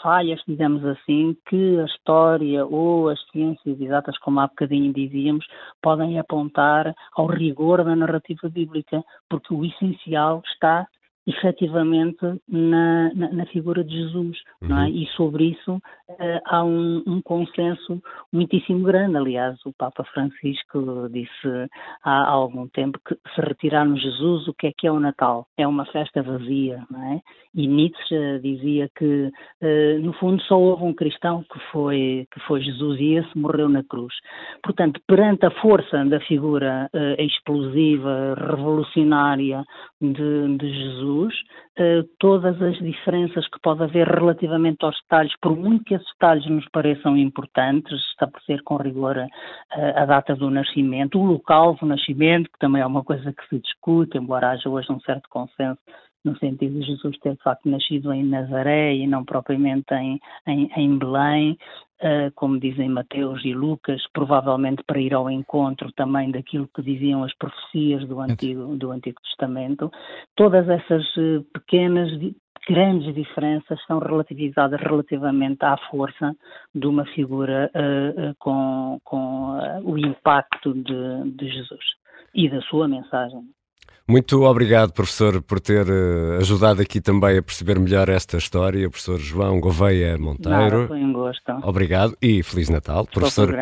[SPEAKER 4] falhas, digamos assim, que a história ou as ciências exatas, como há bocadinho dizíamos, podem apontar ao rigor da narrativa bíblica, porque o essencial está efetivamente na, na, na, figura de Jesus, uhum. é? Uhum. E sobre isso uh, há um, um, consenso muitíssimo grande. Aliás, o Papa Francisco disse há algum tempo que se retirarmos Jesus, o que é que é o Natal? É uma festa vazia, não é? E Nietzsche dizia que, uh, no fundo, só houve um cristão que foi, que foi Jesus e esse morreu na cruz. Portanto, perante a força da figura uh, explosiva, revolucionária de, de Jesus, todas as diferenças que pode haver relativamente aos detalhes, por muito que esses detalhes nos pareçam importantes, estabelecer com rigor a, a, data do nascimento, o local do nascimento, que também é uma coisa que se discute, embora haja hoje um certo consenso no sentido de Jesus ter de facto nascido em Nazaré e não propriamente em, em, em Belém, uh, como dizem Mateus e Lucas, provavelmente para ir ao encontro também daquilo que diziam as profecias do Antigo, do Antigo Testamento. Todas essas uh, pequenas grandes diferenças são relativizadas relativamente à força de uma figura uh, com, com o impacto de, de Jesus e da sua mensagem.
[SPEAKER 2] Muito obrigado, professor, por ter uh, ajudado aqui também a perceber melhor esta história. Professor João Gouveia Monteiro.
[SPEAKER 4] Nada, foi um gosto.
[SPEAKER 2] Obrigado e Feliz Natal. professor,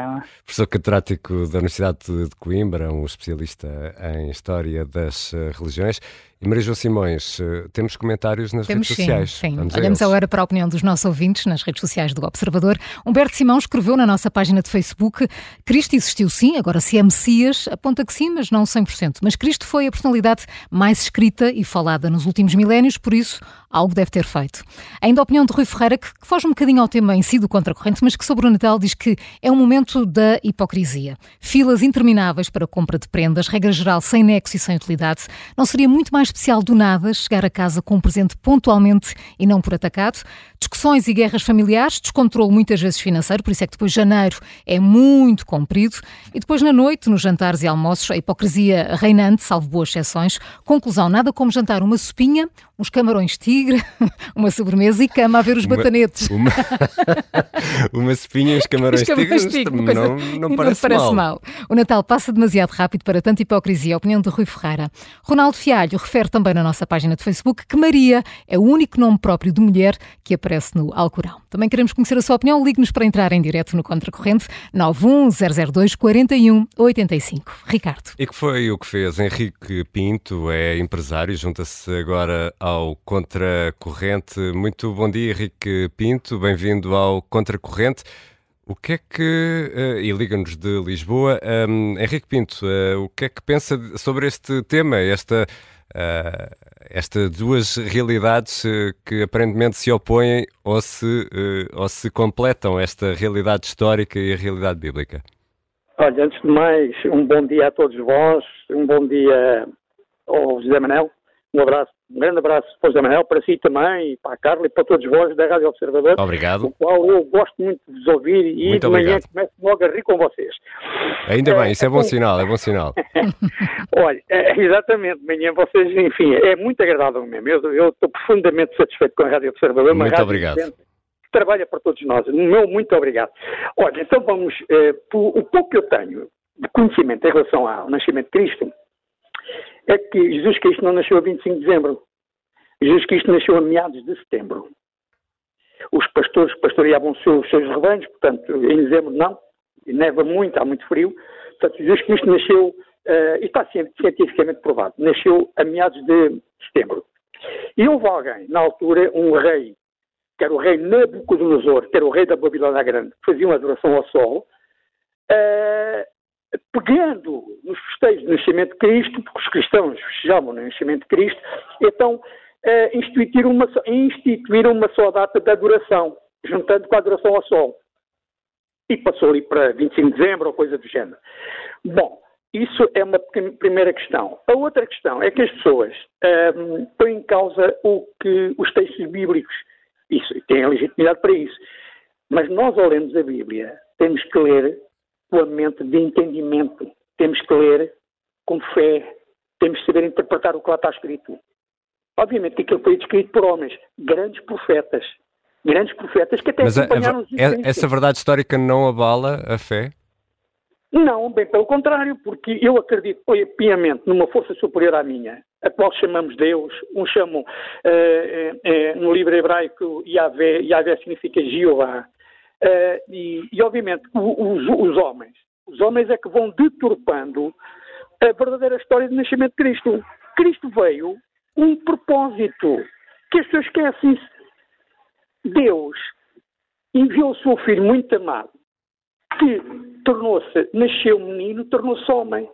[SPEAKER 2] professor catedrático da Universidade de Coimbra, um especialista em História das uh, Religiões. Maria João Simões, eh, temos comentários nas
[SPEAKER 1] temos,
[SPEAKER 2] redes sociais.
[SPEAKER 1] Sim, sim. Olhamos agora para a opinião dos nossos ouvintes nas redes sociais do Observador. Humberto Simão escreveu na nossa página de Facebook: Cristo existiu sim, agora se é Messias, aponta que sim, mas não 100%. Mas Cristo foi a personalidade mais escrita e falada nos últimos milénios, por isso algo deve ter feito. Ainda a opinião de Rui Ferreira, que, que foge um bocadinho ao tema em si do contracorrente, mas que sobre o Natal diz que é um momento da hipocrisia. Filas intermináveis para compra de prendas, regra geral sem nexo e sem utilidade. Não seria muito mais especial do nada chegar a casa com um presente pontualmente e não por atacado? Discussões e guerras familiares, descontrole muitas vezes financeiro, por isso é que depois janeiro é muito comprido. E depois na noite, nos jantares e almoços, a hipocrisia reinante, salvo boas exceções. Conclusão, nada como jantar uma sopinha, uns camarões tigre, uma sobremesa e cama a ver os uma, batanetes.
[SPEAKER 2] Uma, uma espinha e os camarões, os camarões tigre, não, não, parece, não parece mal. mal.
[SPEAKER 1] O Natal passa demasiado rápido para tanta hipocrisia, a opinião de Rui Ferreira. Ronaldo Fialho refere também na nossa página de Facebook que Maria é o único nome próprio de mulher que aparece no Alcorão. Também queremos conhecer a sua opinião. Ligue-nos para entrar em direto no Contracorrente 91002 4185. Ricardo.
[SPEAKER 2] E que foi o que fez Henrique Pinto, é empresário, junta-se agora ao Contracorrente. Muito bom dia, Henrique Pinto, bem-vindo ao Contracorrente. O que é que, uh, e liga-nos de Lisboa, um, Henrique Pinto, uh, o que é que pensa sobre este tema, esta, uh, estas duas realidades que aparentemente se opõem ou se, ou se completam, esta realidade histórica e a realidade bíblica?
[SPEAKER 5] Olha, antes de mais, um bom dia a todos vós, um bom dia ao José Manel, um abraço um grande abraço José Manuel, para si também, e para a Carla e para todos vós da Rádio Observador.
[SPEAKER 2] Obrigado.
[SPEAKER 5] O qual eu gosto muito de vos ouvir e muito de manhã começo logo a rir com vocês.
[SPEAKER 2] Ainda bem, isso é bom sinal, é bom sinal.
[SPEAKER 5] Olha, é, exatamente, manhã vocês, enfim, é muito agradável mesmo. Eu, eu estou profundamente satisfeito com a Rádio Observador.
[SPEAKER 2] Muito obrigado.
[SPEAKER 5] trabalha para todos nós. Meu muito obrigado. Olha, então vamos, eh, o pouco que eu tenho de conhecimento em relação ao nascimento de Cristo, é que Jesus Cristo não nasceu a 25 de dezembro. Jesus Cristo nasceu a meados de setembro. Os pastores pastoreavam os seus, seus rebanhos, portanto, em dezembro não, neva muito, há muito frio. Portanto, Jesus Cristo nasceu, uh, e está cientificamente provado, nasceu a meados de setembro. E houve alguém, na altura, um rei, que era o rei Nabucodonosor, que era o rei da Babilônia Grande, que fazia uma adoração ao sol, uh, pegando nos festejos do nascimento de Cristo, porque os cristãos festejavam o nascimento de Cristo, então uh, instituir, uma, uma só data de adoração, juntando com a adoração ao sol. E passou ali para 25 de dezembro ou coisa do género. Bom, isso é uma primeira questão. A outra questão é que as pessoas um, ehm, põem em causa o que os textos bíblicos, isso, têm a legitimidade para isso. Mas nós, ao lermos a Bíblia, temos que ler com a mente de entendimento. Temos que ler com fé, temos que saber interpretar o que lá está escrito. Obviamente que aquilo foi escrito por homens, grandes profetas, grandes profetas que até
[SPEAKER 2] Mas acompanharam a, a, a, essa verdade histórica não abala a fé?
[SPEAKER 5] Não, bem pelo contrário, porque eu acredito piamente numa força superior à minha, a qual chamamos Deus, uns chamam uh, uh, uh, no livro hebraico Yahvé, Yahvé significa Jeová, Uh, e, e, obviamente, os, os, homens, os homens é que vão deturpando a verdadeira história do nascimento de Cristo. Cristo veio um propósito que as pessoas esquecem-se. Deus enviou o seu filho muito amado, que tornou-se, nasceu menino, tornou-se homem,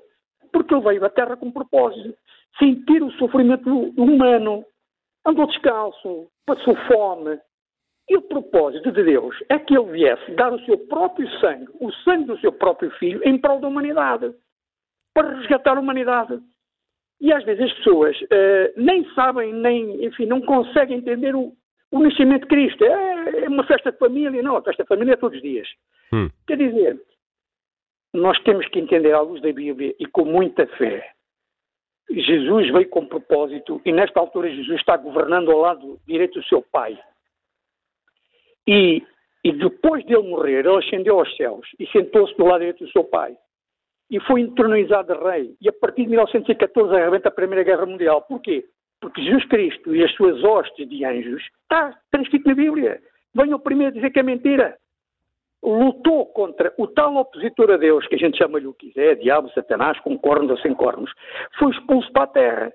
[SPEAKER 5] porque ele veio à Terra com um propósito, sentir o sofrimento humano, andou descalço, passou fome. E o propósito de Deus é que ele viesse dar o seu próprio sangue, o sangue do seu próprio filho, em prol da humanidade, para resgatar a humanidade. E às vezes as pessoas uh, nem sabem, nem, enfim, não conseguem entender o, o nascimento de Cristo. É, é, uma festa de família. Não, a festa de família é todos os dias. Hum. Quer dizer, nós temos que entender à luz da Bíblia e com muita fé. Jesus veio com propósito e nesta altura Jesus está governando ao lado direito do seu Pai. E, e depois dele morrer, ele ascendeu aos céus e sentou-se do lado direito do seu Pai e foi entronizado rei. E a partir de 1914 arrebenta a Primeira Guerra Mundial. Porquê? Porque Jesus Cristo e as suas hostes de anjos está transcrito na Bíblia. Venham primeiro dizer que é mentira. Lutou contra o tal opositor a Deus, que a gente chama-lhe o que quiser, diabo, satanás, com cornos ou sem cornos, foi expulso para a terra.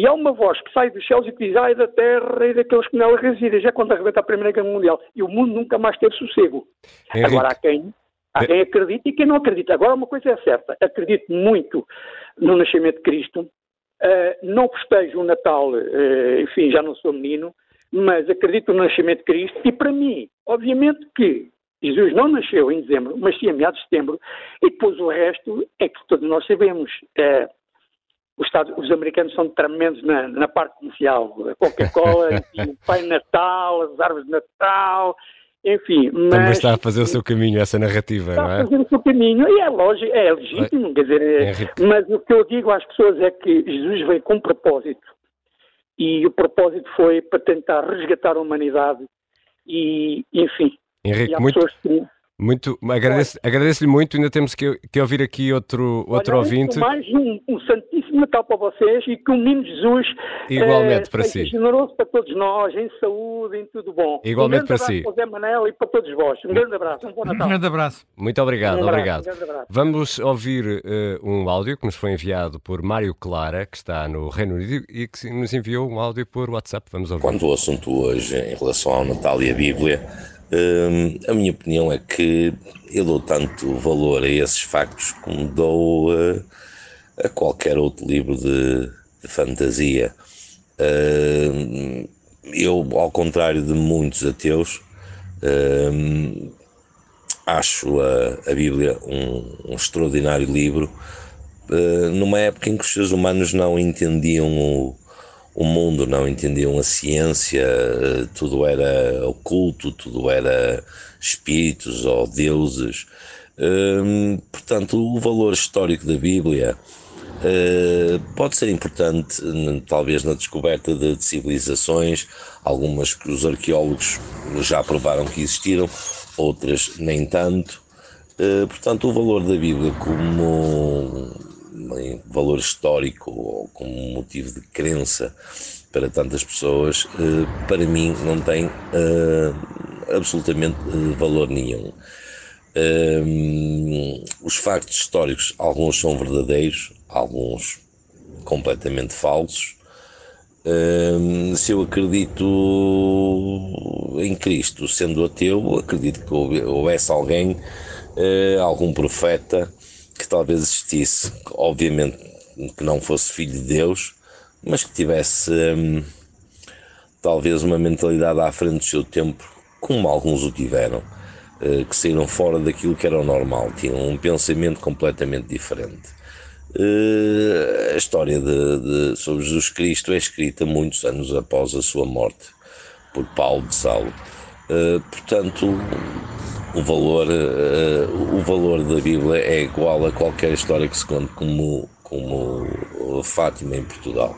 [SPEAKER 5] E há uma voz que sai dos céus e que diz, ai da terra e daqueles que nela residem, já quando arrebenta a Primeira Guerra Mundial. E o mundo nunca mais teve sossego. Henrique. Agora há quem Há quem acredita e quem não acredita. Agora, uma coisa é certa: acredito muito no nascimento de Cristo. Uh, não festejo o Natal, uh, enfim, já não sou menino, mas acredito no nascimento de Cristo. E para mim, obviamente que Jesus não nasceu em dezembro, mas sim a meados de setembro. E depois o resto é que todos nós sabemos. Uh, os, Estados, os, americanos são tremendos na, na parte comercial. Coca-Cola, o Pai Natal, as árvores de Natal, enfim,
[SPEAKER 2] mas... Também está a fazer o seu caminho, essa narrativa,
[SPEAKER 5] não
[SPEAKER 2] é?
[SPEAKER 5] Está a fazer o seu caminho, e é lógico, é legítimo, quer dizer, é, mas o que eu digo às pessoas é que Jesus veio com propósito, e o propósito foi para tentar resgatar a humanidade, e, enfim...
[SPEAKER 2] Henrique, muito... Que, muito, agradeço-lhe agradeço muito, ainda temos que, que ouvir aqui outro, outro Olha, ouvinte.
[SPEAKER 5] Mais um, um santíssimo Natal para vocês e que o menino Jesus
[SPEAKER 2] Igualmente é, para si.
[SPEAKER 5] generoso para todos nós, em saúde, em tudo bom.
[SPEAKER 2] Igualmente um para si.
[SPEAKER 5] Para José Manel e para todos vós. Um grande abraço, um bom Natal.
[SPEAKER 3] Um grande abraço.
[SPEAKER 2] Muito obrigado, um obrigado. Um Vamos ouvir uh, um áudio que nos foi enviado por Mário Clara, que está no Reino Unido e que nos enviou um áudio por WhatsApp. Vamos ouvir.
[SPEAKER 6] Quanto ao assunto hoje em relação ao Natal e a Bíblia, Hum, a minha opinião é que eu dou tanto valor a esses factos como dou a, a qualquer outro livro de, de fantasia. Hum, eu, ao contrário de muitos ateus, hum, acho a, a Bíblia um, um, extraordinário livro numa época em que os seres humanos não entendiam o, o mundo, não entendiam a ciência, tudo era oculto, tudo era espíritos ou deuses. Hum, portanto, o valor histórico da Bíblia uh, pode ser importante, talvez, na descoberta de, de, civilizações, algumas que os arqueólogos já provaram que existiram, outras nem tanto. Uh, portanto, o valor da Bíblia como valor histórico ou como motivo de crença para tantas pessoas, eh, para mim não tem eh, absolutamente eh, valor nenhum. Os factos históricos, alguns são verdadeiros, alguns completamente falsos. Se eu acredito em Cristo, sendo ateu, acredito que houvesse alguém, algum profeta, que talvez existisse, obviamente que não fosse filho de Deus, mas que tivesse hum, talvez uma mentalidade à frente do seu tempo, como alguns o tiveram, eh, que saíram fora daquilo que era o normal, tinham um pensamento completamente diferente. Eh, a história de, de, sobre Jesus Cristo é escrita muitos anos após a sua morte por Paulo de Saulo. Eh, portanto, o valor, uh, o valor da Bíblia é igual a qualquer história que se conte como, como Fátima em Portugal.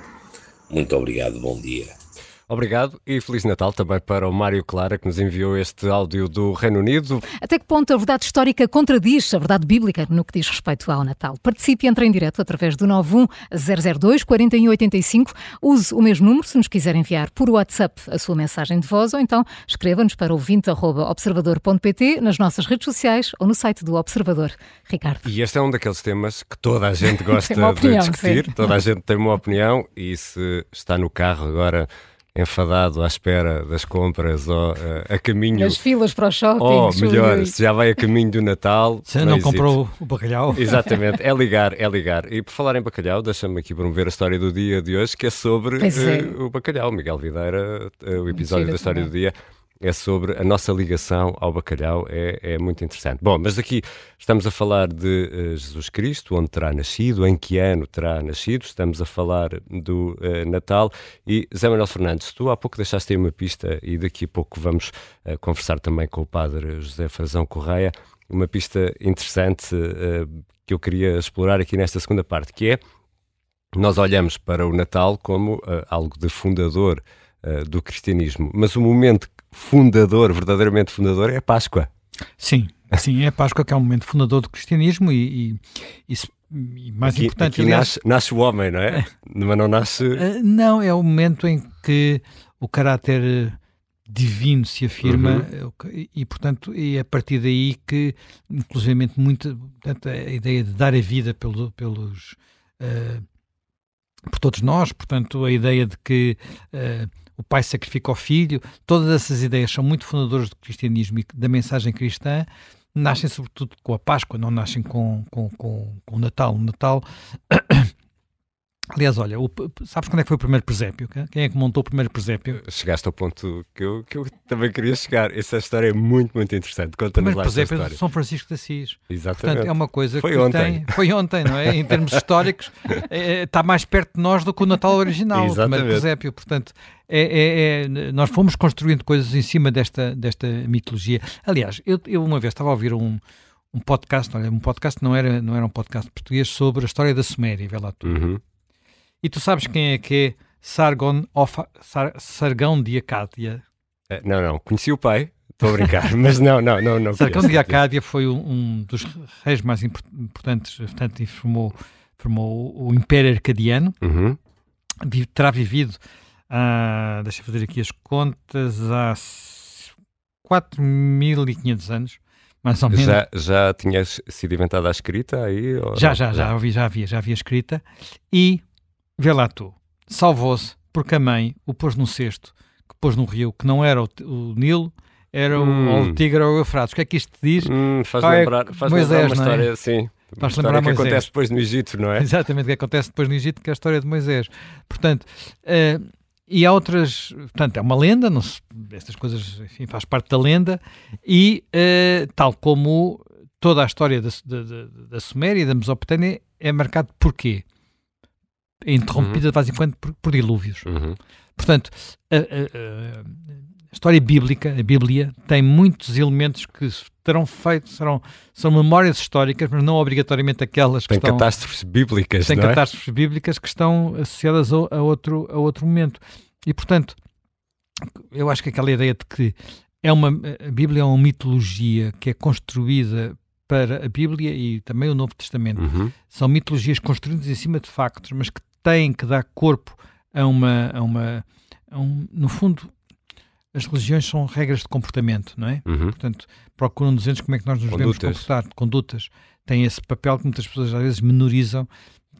[SPEAKER 6] Muito obrigado, bom dia.
[SPEAKER 2] Obrigado e Feliz Natal também para o Mário Clara, que nos enviou este áudio do Reino Unido.
[SPEAKER 1] Até que ponto a verdade histórica contradiz a verdade bíblica no que diz respeito ao Natal? Participe e entre em direto através do 91002 4185. Use o mesmo número se nos quiser enviar por WhatsApp a sua mensagem de voz ou então escreva-nos para ouvinte.observador.pt nas nossas redes sociais ou no site do Observador. Ricardo.
[SPEAKER 2] E este é um daqueles temas que toda a gente gosta opinião, de discutir, sim. toda a gente tem uma opinião e se está no carro agora enfadado à espera das compras ou uh, a caminho.
[SPEAKER 1] Das filas para o shopping.
[SPEAKER 2] Ou melhor, se já vai a caminho do Natal.
[SPEAKER 3] Se não, não comprou o bacalhau.
[SPEAKER 2] Exatamente, é ligar, é ligar. E por falar em bacalhau, deixa-me aqui promover a história do dia de hoje, que é sobre uh, o bacalhau. Miguel Videira, uh, o episódio da história também. do dia é sobre a nossa ligação ao bacalhau, é, é muito interessante. Bom, mas aqui estamos a falar de uh, Jesus Cristo, onde terá nascido, em que ano terá nascido, estamos a falar do uh, Natal. E Zé Manuel Fernandes, tu há pouco deixaste aí uma pista e daqui a pouco vamos uh, conversar também com o padre José Frazão Correia, uma pista interessante que eu queria explorar aqui nesta segunda parte, que é nós olhamos para o Natal como algo de fundador do cristianismo, mas o momento fundador, verdadeiramente fundador, é a Páscoa.
[SPEAKER 3] Sim, sim, é a Páscoa que é o momento fundador do cristianismo e, e, e mais
[SPEAKER 2] aqui,
[SPEAKER 3] importante...
[SPEAKER 2] Aqui aliás, nasce, nasce, o homem, não é? Mas não nasce...
[SPEAKER 3] Eh, não, é o momento em que o caráter eh, divino se afirma uhum. Eh, e, portanto, é a partir daí que, inclusive, muito, portanto, a ideia de dar a vida pelo, pelos... Uh, por todos nós, portanto, a ideia de que... Uh, o pai sacrifica o filho, todas essas ideias são muito fundadoras do cristianismo e da mensagem cristã, nascem sobretudo com a Páscoa, não nascem com, com, com, com o Natal. O Natal Aliás, olha, o, sabes quando é que foi o primeiro presépio? Quem é que montou o primeiro presépio?
[SPEAKER 2] Chegaste ao ponto que eu, que eu também queria chegar. Essa história é muito, muito interessante. Conta-nos lá
[SPEAKER 3] presépio
[SPEAKER 2] história. de
[SPEAKER 3] São Francisco de Assis.
[SPEAKER 2] Exatamente.
[SPEAKER 3] Portanto, é uma coisa
[SPEAKER 2] foi
[SPEAKER 3] que
[SPEAKER 2] ontem.
[SPEAKER 3] tem... Foi ontem, não é? Em termos históricos, é, é, está mais perto de nós do que o Natal original, Exatamente. o primeiro presépio. Portanto, é, é, é, nós fomos construindo coisas em cima desta, desta mitologia. Aliás, eu, eu uma vez estava a ouvir um um podcast, olha, um podcast não era, não era um podcast português sobre a história da Suméria, vê lá tu.
[SPEAKER 2] Uhum.
[SPEAKER 3] E tu sabes quem é que é Sargon of, Sar, Sargão de Acádia?
[SPEAKER 2] Eh, não, não. Conheci o pai, estou a brincar, mas não, não, não. não
[SPEAKER 3] Sargão de Acádia foi um, um, dos reis mais importantes, portanto, formou, formou o Império Arcadiano.
[SPEAKER 2] Uhum.
[SPEAKER 3] Terá vivido, uh, deixa eu fazer aqui as contas, há 4.500 anos mais ou menos.
[SPEAKER 2] Já, já tinha sido inventada a escrita aí?
[SPEAKER 3] Já, já, já, já, havia, já havia, já havia escrita. E vê lá tu, salvou-se porque a mãe o pôs no cesto, que pôs no rio, que não era o, o Nilo, era hum. o, o Tigre ou o Eufrates. O que é que isto diz?
[SPEAKER 2] Hum, faz ah, lembrar, faz Moisés, lembrar uma é? história assim. Faz lembrar que Moisés. acontece depois no Egito, não é?
[SPEAKER 3] Exatamente, que acontece depois no Egito, que é a história de Moisés. Portanto, uh, e há outras, portanto, é uma lenda, não se, estas coisas, enfim, faz parte da lenda, e uh, tal como toda a história da, da, da, da Suméria e da Mesopotâmia é marcado por quê? É interrompida de vez em quando por, por dilúvios.
[SPEAKER 2] Uhum.
[SPEAKER 3] Portanto, a, a, a, história bíblica, a Bíblia, tem muitos elementos que terão feito, serão, são memórias históricas, mas não obrigatoriamente aquelas que
[SPEAKER 2] tem
[SPEAKER 3] estão...
[SPEAKER 2] catástrofes bíblicas,
[SPEAKER 3] Tem
[SPEAKER 2] é?
[SPEAKER 3] catástrofes bíblicas que estão associadas a, a, outro, a outro momento. E, portanto, eu acho que aquela ideia de que é uma, a Bíblia é uma mitologia que é construída para a Bíblia e também o Novo Testamento.
[SPEAKER 2] Uhum.
[SPEAKER 3] São mitologias construídas em cima de factos, mas que têm que dar corpo a uma. A uma a um, no fundo, as religiões são regras de comportamento, não é?
[SPEAKER 2] Uhum.
[SPEAKER 3] Portanto, procuram dizer como é que nós nos condutas. devemos comportar, condutas. Tem esse papel que muitas pessoas às vezes menorizam,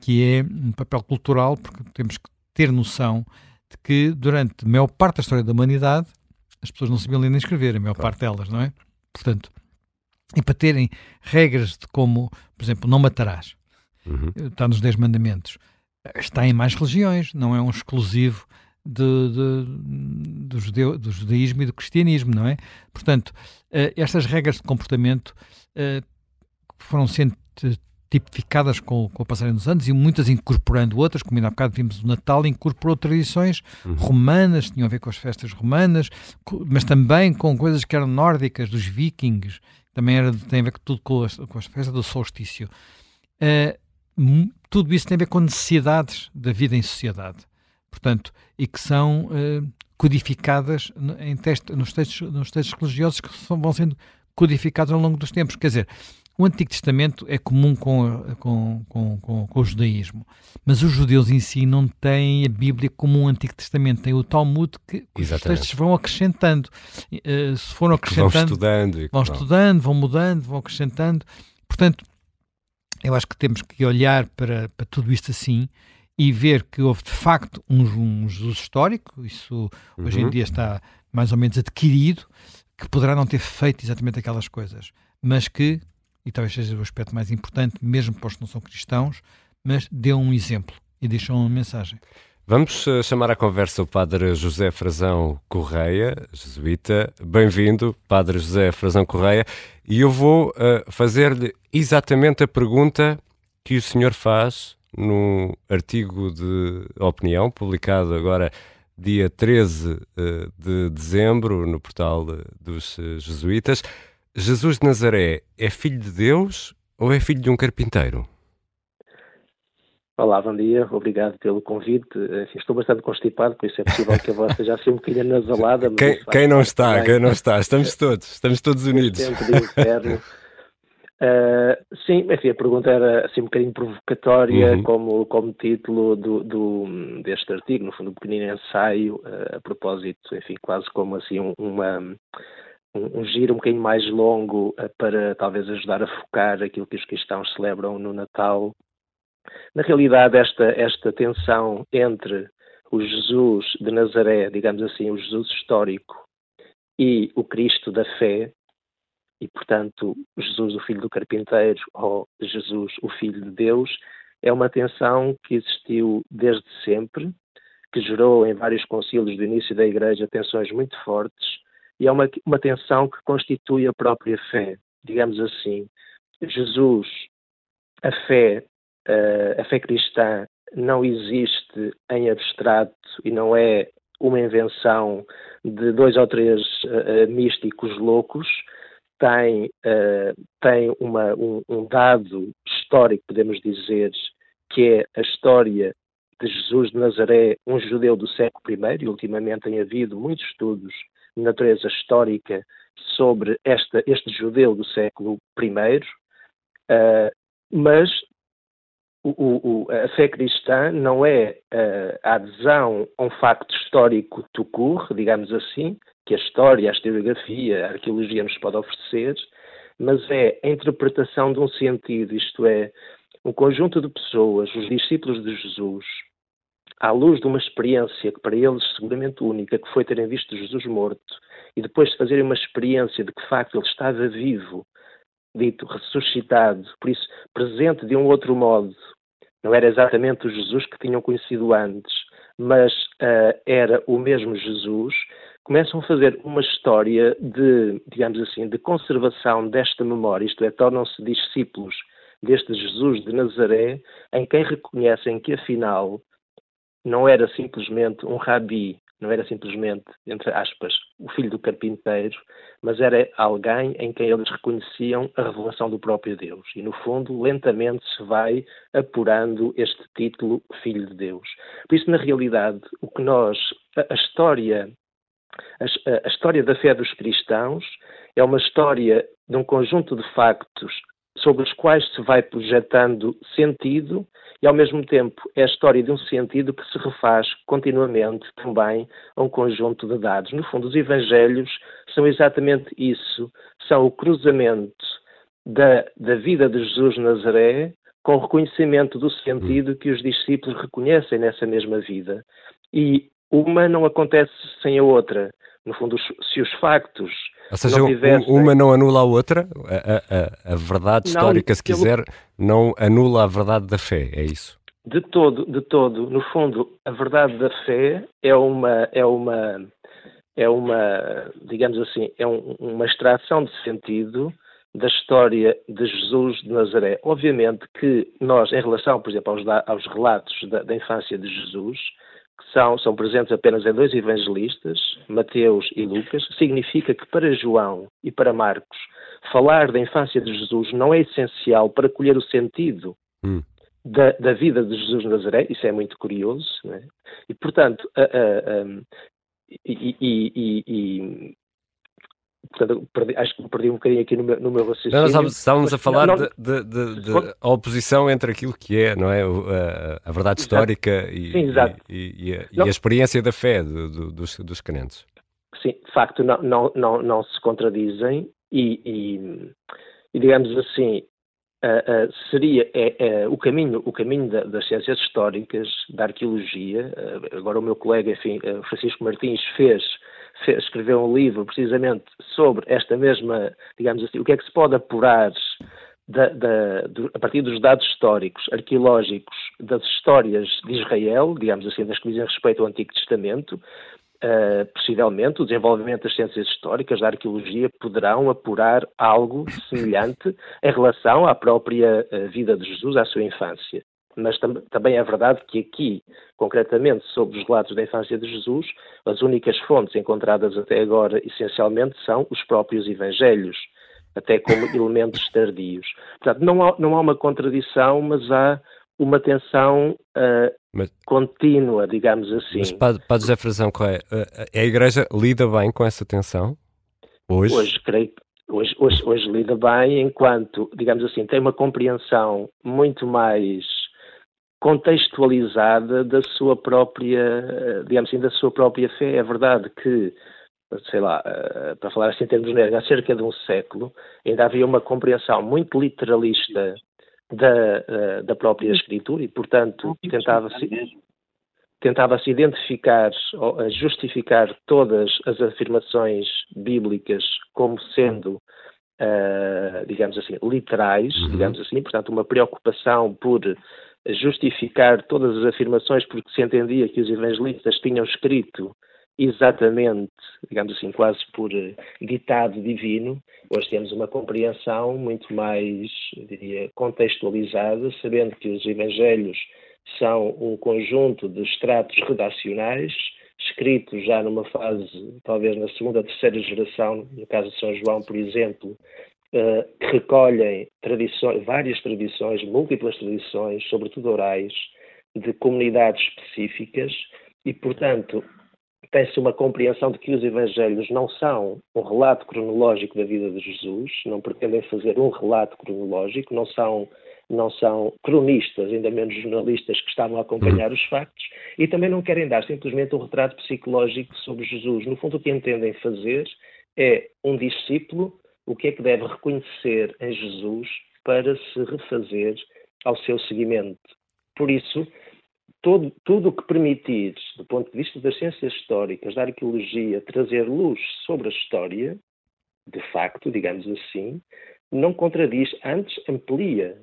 [SPEAKER 3] que é um papel cultural, porque temos que ter noção de que durante a maior parte da história da humanidade as pessoas não sabiam ler nem escrever, a maior claro. parte delas, não é? Portanto, e para terem regras de como, por exemplo, não matarás,
[SPEAKER 2] uhum.
[SPEAKER 3] está nos 10 mandamentos, está em mais religiões, não é um exclusivo de, de, do, judeu, do, judaísmo e do cristianismo, não é? Portanto, uh, estas regras de comportamento uh, foram sendo tipificadas com, com o passarem dos anos e muitas incorporando outras, como ainda há bocado vimos o Natal, incorporou tradições uhum. romanas, tinham a ver com as festas romanas, mas também com coisas que eram nórdicas, dos vikings, também era, tem a ver com tudo com, as, com as festas do solstício. Uh, tudo isso tem a ver com necessidades da vida em sociedade. portanto, e que são uh, codificadas em texto, nos, textos, nos textos religiosos que são, vão sendo codificados ao longo dos tempos. Quer dizer, o Antigo Testamento é comum com, com, com, com, o judaísmo, mas os judeus em si não têm a Bíblia como um Antigo Testamento, tem o Talmud que os textos vão acrescentando. Uh, se foram acrescentando,
[SPEAKER 2] vão estudando,
[SPEAKER 3] vão estudando, vão mudando, vão acrescentando. Portanto, eu acho que temos que olhar para, para tudo isto assim e ver que houve de facto um, um Jesus histórico, isso uhum. hoje em uhum. dia está mais ou menos adquirido, que poderá não ter feito exatamente aquelas coisas, mas que, e talvez seja o aspecto mais importante, mesmo para os que não são cristãos, mas deu um exemplo e deixou uma mensagem.
[SPEAKER 2] Vamos uh, chamar à conversa o Padre José Frazão Correia, jesuíta. Bem-vindo, Padre José Frazão Correia. E eu vou uh, fazer-lhe exatamente a pergunta que o senhor faz num artigo de opinião, publicado agora dia 13 eh, de dezembro no portal dos eh, jesuítas. Jesus de Nazaré é filho de Deus ou é filho de um carpinteiro?
[SPEAKER 7] Olá, bom dia, obrigado pelo convite. Enfim, estou bastante constipado, por isso é possível que a voz esteja assim um bocadinho nasalada.
[SPEAKER 2] Quem, quem não está, quem não está, estamos todos, estamos todos unidos.
[SPEAKER 7] Tempo de inferno. Uh, sim, enfim, a pergunta era assim um bocadinho provocatória uhum. como, como título do, do, deste artigo, no fundo um pequenino ensaio, uh, a propósito, enfim, quase como assim um, uma, um, um giro um bocadinho mais longo uh, para talvez ajudar a focar aquilo que os cristãos celebram no Natal. Na realidade, esta, esta tensão entre o Jesus de Nazaré, digamos assim, o Jesus histórico, e o Cristo da fé, e, portanto, Jesus, o filho do carpinteiro, ou Jesus, o filho de Deus, é uma tensão que existiu desde sempre, que gerou em vários concílios do início da Igreja tensões muito fortes, e é uma, uma tensão que constitui a própria fé, digamos assim. Jesus, a fé, a fé cristã, não existe em abstrato e não é uma invenção de dois ou três uh, místicos loucos, tem, uh, tem uma, um, um, dado histórico, podemos dizer, que é a história de Jesus de Nazaré, um judeu do século I, e ultimamente tem havido muitos estudos de natureza histórica sobre esta, este judeu do século I, uh, mas o, o, a fé cristã não é uh, a adesão a um facto histórico tout digamos assim, que a história, a historiografia, a arqueologia nos pode oferecer, mas é a interpretação de um sentido, isto é, um conjunto de pessoas, os discípulos de Jesus, à luz de uma experiência que para eles seguramente única, que foi terem visto Jesus morto, e depois de fazerem uma experiência de que de facto ele estava vivo, dito ressuscitado, por isso presente de um outro modo, não era exatamente o Jesus que tinham conhecido antes, mas uh, era o mesmo Jesus, começam a fazer uma história de, digamos assim, de conservação desta memória, isto é, tornam-se discípulos deste Jesus de Nazaré, em quem reconhecem que afinal não era simplesmente um rabi, não era simplesmente, entre aspas, o filho do carpinteiro, mas era alguém em quem eles reconheciam a revelação do próprio Deus. E, no fundo, lentamente se vai apurando este título Filho de Deus. Por isso, na realidade, o que nós, a, a história a, a, história da fé dos cristãos é uma história de um conjunto de factos sobre os quais se vai projetando sentido e, ao mesmo tempo, é a história de um sentido que se refaz continuamente também a um conjunto de dados. No fundo, os Evangelhos são exatamente isso: são o cruzamento da, da vida de Jesus de Nazaré com o reconhecimento do sentido que os discípulos reconhecem nessa mesma vida. E uma não acontece sem a outra. No fundo, se os factos.
[SPEAKER 2] Ou seja, não tivessem... uma não anula a outra, a, a, a verdade histórica, não, se quiser, não anula a verdade da fé, é isso?
[SPEAKER 7] De todo, de todo. No fundo, a verdade da fé é uma, é uma, é uma digamos assim, é um, uma extração de sentido da história de Jesus de Nazaré. Obviamente que nós, em relação, por exemplo, aos, aos relatos da, da infância de Jesus, que são, são presentes apenas em dois evangelistas, Mateus e Lucas, significa que para João e para Marcos, falar da infância de Jesus não é essencial para colher o sentido hum. da, da, vida de Jesus de Nazaré, isso é muito curioso, é? e portanto, a, a, a, e, e, e, portanto, perdi, acho que me perdi um bocadinho aqui no meu, no meu raciocínio.
[SPEAKER 2] Não, estávamos, estávamos a falar não, não, de, de, de, de, oposição entre aquilo que é, não é, a, a verdade histórica e, Sim, e, e, a, e, a, experiência da fé do, dos, dos crentes.
[SPEAKER 7] Sim, de facto, não, não, não, não se contradizem e, digamos assim, Uh, uh, seria é, é, o caminho, o caminho da, das ciências históricas, da arqueologia. Uh, agora o meu colega, enfim, Francisco Martins fez, escreveu um livro precisamente sobre esta mesma, digamos assim, o que é que se pode apurar da, da, do, a partir dos dados históricos, arqueológicos, das histórias de Israel, digamos assim, das que dizem respeito ao Antigo Testamento, Uh, possivelmente o desenvolvimento das ciências históricas, da arqueologia, poderão apurar algo semelhante em relação à própria uh, vida de Jesus, à sua infância. Mas tam também é verdade que aqui, concretamente sobre os relatos da infância de Jesus, as únicas fontes encontradas até agora, essencialmente, são os próprios evangelhos, até como elementos tardios. Portanto, não há, não há uma contradição, mas há uma tensão uh, mas, contínua, digamos assim.
[SPEAKER 2] Mas, Padre, padre José Frazão, é? Uh, a Igreja lida bem com essa tensão? Hoje?
[SPEAKER 7] Hoje, creio hoje, hoje, hoje lida bem enquanto, digamos assim, tem uma compreensão muito mais contextualizada da sua própria, digamos assim, da sua própria fé. É verdade que, sei lá, para falar assim em termos genéricos, há cerca de um século ainda havia uma compreensão muito literalista da, eh, da própria escritura e, portanto, tentava-se tentava-se identificar, justificar todas as afirmações bíblicas como sendo, uh, digamos assim, literais, uhum. digamos assim, portanto, uma preocupação por justificar todas as afirmações porque se entendia que os evangelistas tinham escrito exatamente, digamos assim, quase por eh, ditado divino. Hoje temos uma compreensão muito mais, diria, contextualizada, sabendo que os Evangelhos são um conjunto de extratos redacionais, escritos já numa fase, talvez na segunda, terceira geração, no caso de São João, por exemplo, uh, que recolhem tradições, várias tradições, múltiplas tradições, sobretudo orais, de comunidades específicas, e, portanto, tem-se uma compreensão de que os Evangelhos não são um relato cronológico da vida de Jesus, não pretendem fazer um relato cronológico, não são, não são cronistas, ainda menos jornalistas que estavam a acompanhar uhum. os factos, e também não querem dar simplesmente um retrato psicológico sobre Jesus. No fundo, o que entendem fazer é um discípulo o que é que deve reconhecer em Jesus para se refazer ao seu seguimento. Por isso, todo, tudo o que permitir, do ponto de vista das ciências históricas, da arqueologia, trazer luz sobre a história, de facto, digamos assim, não contradiz, antes amplia,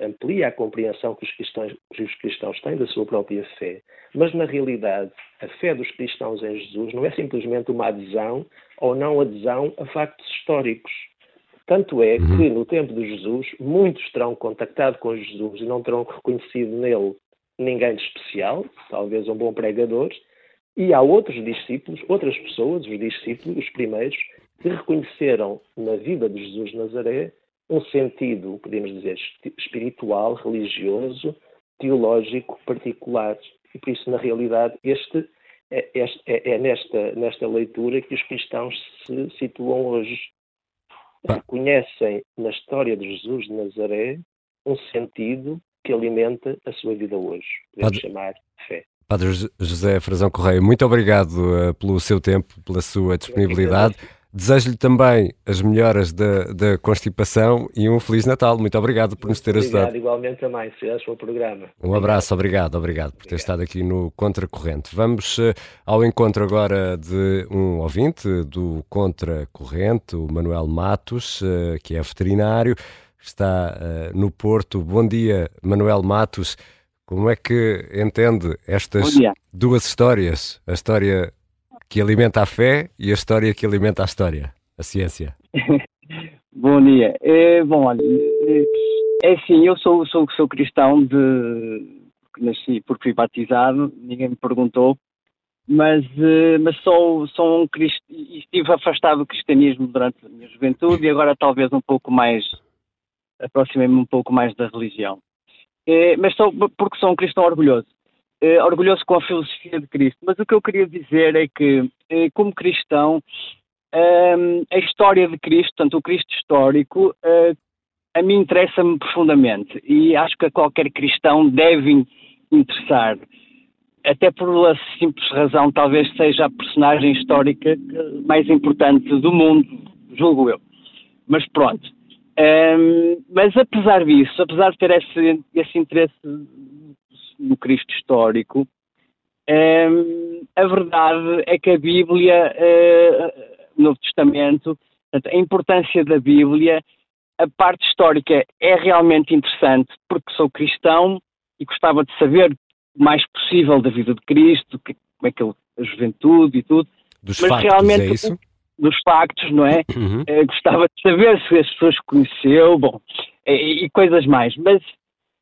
[SPEAKER 7] amplia a compreensão que os, cristãos, que os cristãos têm da sua própria fé. Mas, na realidade, a fé dos cristãos em Jesus não é simplesmente uma adesão ou não adesão a factos históricos. Tanto é uhum. que, no tempo de Jesus, muitos terão contactado com Jesus e não terão reconhecido nele ninguém de especial, talvez um bom pregador, e há outros discípulos, outras pessoas, os discípulos, os primeiros, que reconheceram na vida de Jesus de Nazaré um sentido, podemos dizer, espiritual, religioso, teológico particular. E por isso, na realidade, este é, é, é nesta, nesta leitura que os cristãos se situam hoje. Reconhecem na história de Jesus de Nazaré um sentido que alimenta a sua vida hoje. Podemos Padre, chamar fé.
[SPEAKER 2] Padre José Frazão Correia, muito obrigado uh, pelo seu tempo, pela sua disponibilidade. Desejo-lhe também as melhoras da, da constipação e um Feliz Natal. Muito obrigado por nos ter
[SPEAKER 7] obrigado,
[SPEAKER 2] ajudado.
[SPEAKER 7] igualmente também, se o programa.
[SPEAKER 2] Um abraço, obrigado, obrigado por ter obrigado. estado aqui no Contracorrente. Vamos uh, ao encontro agora de um ouvinte do Contracorrente, o Manuel Matos, uh, que é veterinário está uh, no Porto. Bom dia, Manuel Matos. Como é que entende estas duas histórias? A história que alimenta a fé e a história que alimenta a história, a ciência.
[SPEAKER 8] bom dia. É, bom, olha, é assim, eu sou, sou, sou cristão de nasci porque fui batizado, ninguém me perguntou, mas, eh, mas sou, sou um cristão, estive afastado do cristianismo durante a minha juventude e agora talvez um pouco mais aproximei-me um pouco mais da religião. eh, mas sou, porque sou um cristão orgulhoso. Eh, orgulhoso com a filosofia de Cristo. Mas o que eu queria dizer é que, eh, como cristão, ehm, a história de Cristo, tanto o Cristo histórico, a mim interessa-me profundamente e acho que a qualquer cristão deve interessar. Até por uma simples razão, talvez seja a personagem histórica mais importante do mundo, julgo eu. Mas pronto. Um, mas apesar disso, apesar de ter esse, esse interesse no Cristo histórico, um, a verdade é que a Bíblia, uh, Novo Testamento, a importância da Bíblia, a parte histórica é realmente interessante, porque sou cristão e gostava de saber o mais possível da vida de Cristo, que, como é que ele, a juventude e tudo.
[SPEAKER 2] Dos mas factos, realmente, é isso?
[SPEAKER 8] dos factos, não é? Uhum. Uh, gostava de saber se as pessoas conheceu, bom, e, e coisas mais. Mas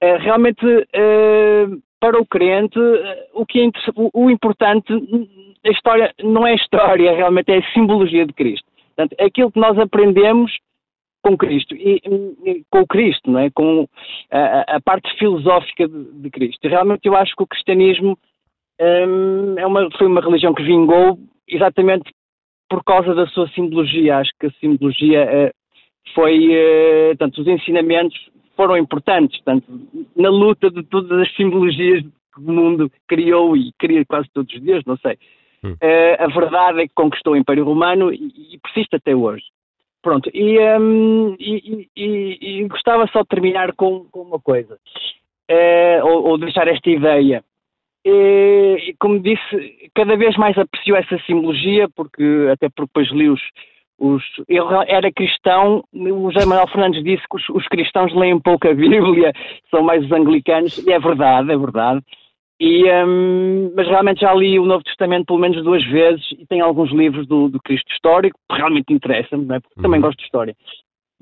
[SPEAKER 8] uh, realmente, para o crente, o que é o, importante, a história não é história, realmente é a simbologia de Cristo. Portanto, aquilo que nós aprendemos com Cristo e, com o Cristo, não é? Com a, a parte filosófica de, de, Cristo. Realmente eu acho que o cristianismo um, é uma, foi uma religião que vingou exatamente por causa da sua simbologia. Acho que a simbologia uh, foi, uh, tanto os ensinamentos foram importantes, tanto na luta de todas as simbologias que o mundo criou e cria quase todos os dias, não sei. Hum. Uh, a verdade é que conquistou o Império Romano e, e persiste até hoje. Pronto, e, um, e, e, gostava só de terminar com, com uma coisa, uh, ou, ou, deixar esta ideia. E, como disse, cada vez mais aprecio essa simbologia, porque até porque depois li os, os. Eu era cristão, o José Manuel Fernandes disse que os, os, cristãos leem pouco a Bíblia, são mais os anglicanos, e é verdade, é verdade. E, um, mas realmente já li o Novo Testamento pelo menos duas vezes e tenho alguns livros do, do Cristo histórico, que realmente interessam-me, é? porque uhum. também gosto de história.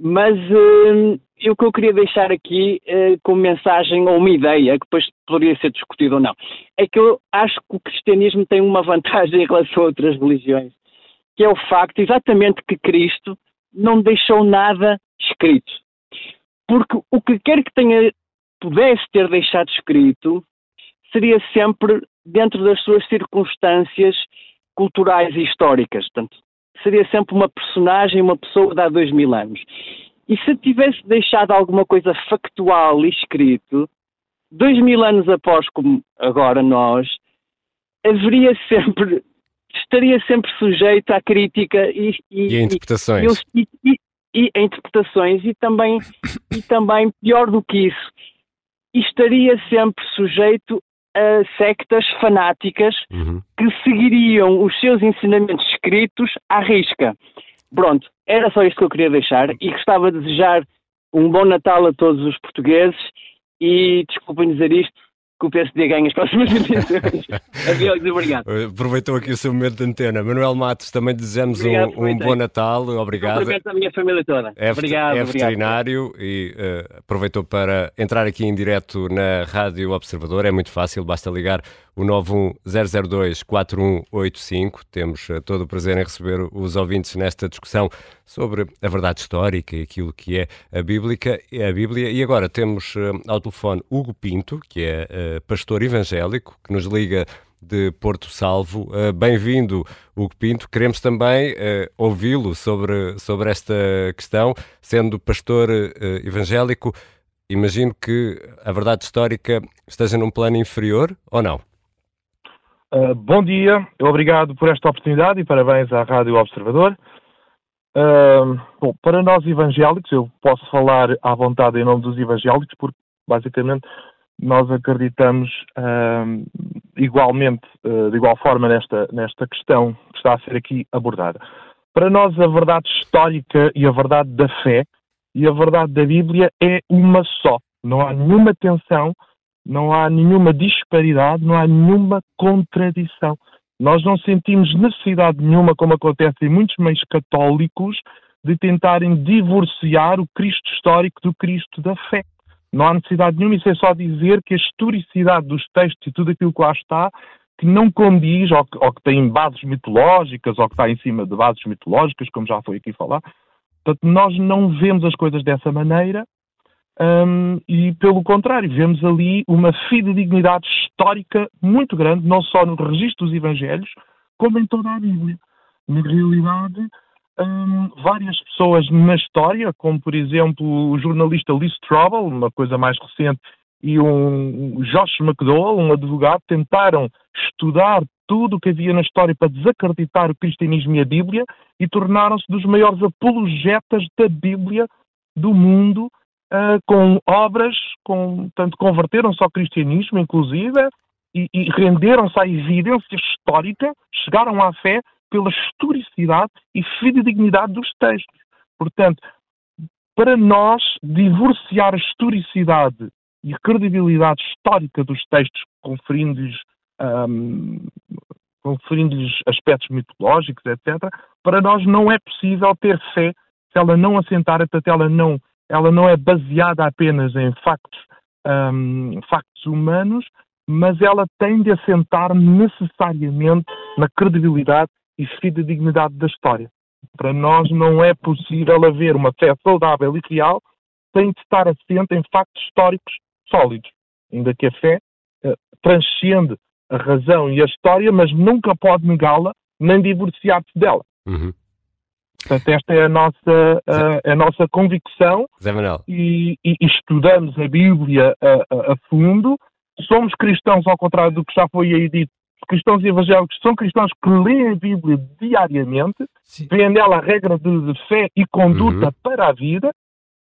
[SPEAKER 8] Mas um, o que eu queria deixar aqui uh, como mensagem ou uma ideia, que depois poderia ser discutido ou não, é que eu acho que o cristianismo tem uma vantagem em relação a outras religiões, que é o facto exatamente que Cristo não deixou nada escrito. Porque o que quer que tenha, pudesse ter deixado escrito, seria sempre dentro das suas circunstâncias culturais e históricas. Portanto, seria sempre uma personagem, uma pessoa de há dois mil anos. E se tivesse deixado alguma coisa factual escrito, dois mil anos após, como agora nós, haveria sempre, estaria sempre sujeito à crítica e,
[SPEAKER 2] e, e a interpretações.
[SPEAKER 8] E, e, e, a interpretações e também, e também, pior do que isso, estaria sempre sujeito a sectas fanáticas uhum. que seguiriam os seus ensinamentos escritos à risca. Pronto, era só isto que eu queria deixar e gostava de desejar um bom Natal a todos os portugueses e desculpem dizer isto, que o PSD ganhe as próximas eleições. Adeus obrigado.
[SPEAKER 2] Aproveitou aqui o seu momento de antena. Manuel Matos, também desejamos obrigado, um, um, bom Natal. Obrigado.
[SPEAKER 8] Cumprimento a minha família toda.
[SPEAKER 2] É,
[SPEAKER 8] obrigado.
[SPEAKER 2] É veterinário obrigado. e uh, aproveitou para entrar aqui em direto na Rádio Observador. É muito fácil, basta ligar o 910024185. Temos uh, todo o prazer em receber os ouvintes nesta discussão sobre a verdade histórica e aquilo que é a, Bíblica, a Bíblia. E agora temos uh, ao telefone Hugo Pinto, que é pastor evangélico, que nos liga de Porto Salvo. Bem-vindo, Hugo Pinto. Queremos também ouvi-lo sobre, sobre esta questão, sendo pastor evangélico. Imagino que a verdade histórica esteja num plano inferior ou não?
[SPEAKER 9] Uh, bom dia, obrigado por esta oportunidade e parabéns à Rádio Observador. Uh, bom, para nós evangélicos, eu posso falar à vontade em nome dos evangélicos, porque basicamente nós acreditamos uh, igualmente, de igual forma, nesta, nesta questão que está a ser aqui abordada. Para nós, a verdade histórica e a verdade da fé e a verdade da Bíblia é uma só. Não há nenhuma tensão não há nenhuma disparidade, não há nenhuma contradição. Nós não sentimos necessidade nenhuma, como acontece em muitos meios católicos, de tentarem divorciar o Cristo histórico do Cristo da fé. Não há necessidade nenhuma, isso é só dizer que a historicidade dos textos e tudo aquilo que lá está, que não condiz, ou que, ou que tem bases mitológicas, ou que está em cima de bases mitológicas, como já foi aqui falar. Portanto, nós não vemos as coisas dessa maneira Um, e, pelo contrário, vemos ali uma fidedignidade histórica muito grande, não só no registro dos Evangelhos, como em toda a Bíblia. Na realidade, um, várias pessoas na história, como por exemplo o jornalista Lee Strobel, uma coisa mais recente, e um Josh McDowell, um advogado, tentaram estudar tudo o que havia na história para desacreditar o cristianismo e a Bíblia e tornaram-se dos maiores apologetas da Bíblia do mundo, uh, com obras, com, tanto converteram-se ao cristianismo, inclusive, e, e renderam-se à evidência histórica, chegaram à fé pela historicidade e fidedignidade dos textos. Portanto, para nós divorciar a historicidade e a credibilidade histórica dos textos, conferindo-lhes um, conferindo-lhes aspectos mitológicos, etc., para nós não é possível ter fé se ela não assentar, portanto, ela não, ela não é baseada apenas em factos, um, factos humanos, mas ela tem de assentar necessariamente na credibilidade e fidedignidade da história. Para nós não é possível haver uma fé saudável e real sem estar assente em factos históricos sólidos. Ainda que a fé uh, transcende a razão e a história, mas nunca pode negá-la nem divorciar-se dela.
[SPEAKER 2] Uhum.
[SPEAKER 9] Portanto, esta é a nossa, a, a nossa convicção
[SPEAKER 2] Zé Manuel.
[SPEAKER 9] E, e, estudamos a Bíblia a, a, a, fundo. Somos cristãos, ao contrário do que já foi aí dito, cristãos evangélicos são cristãos que leem a Bíblia diariamente, Sim. veem nela a regra de, de fé e conduta uhum. para a vida,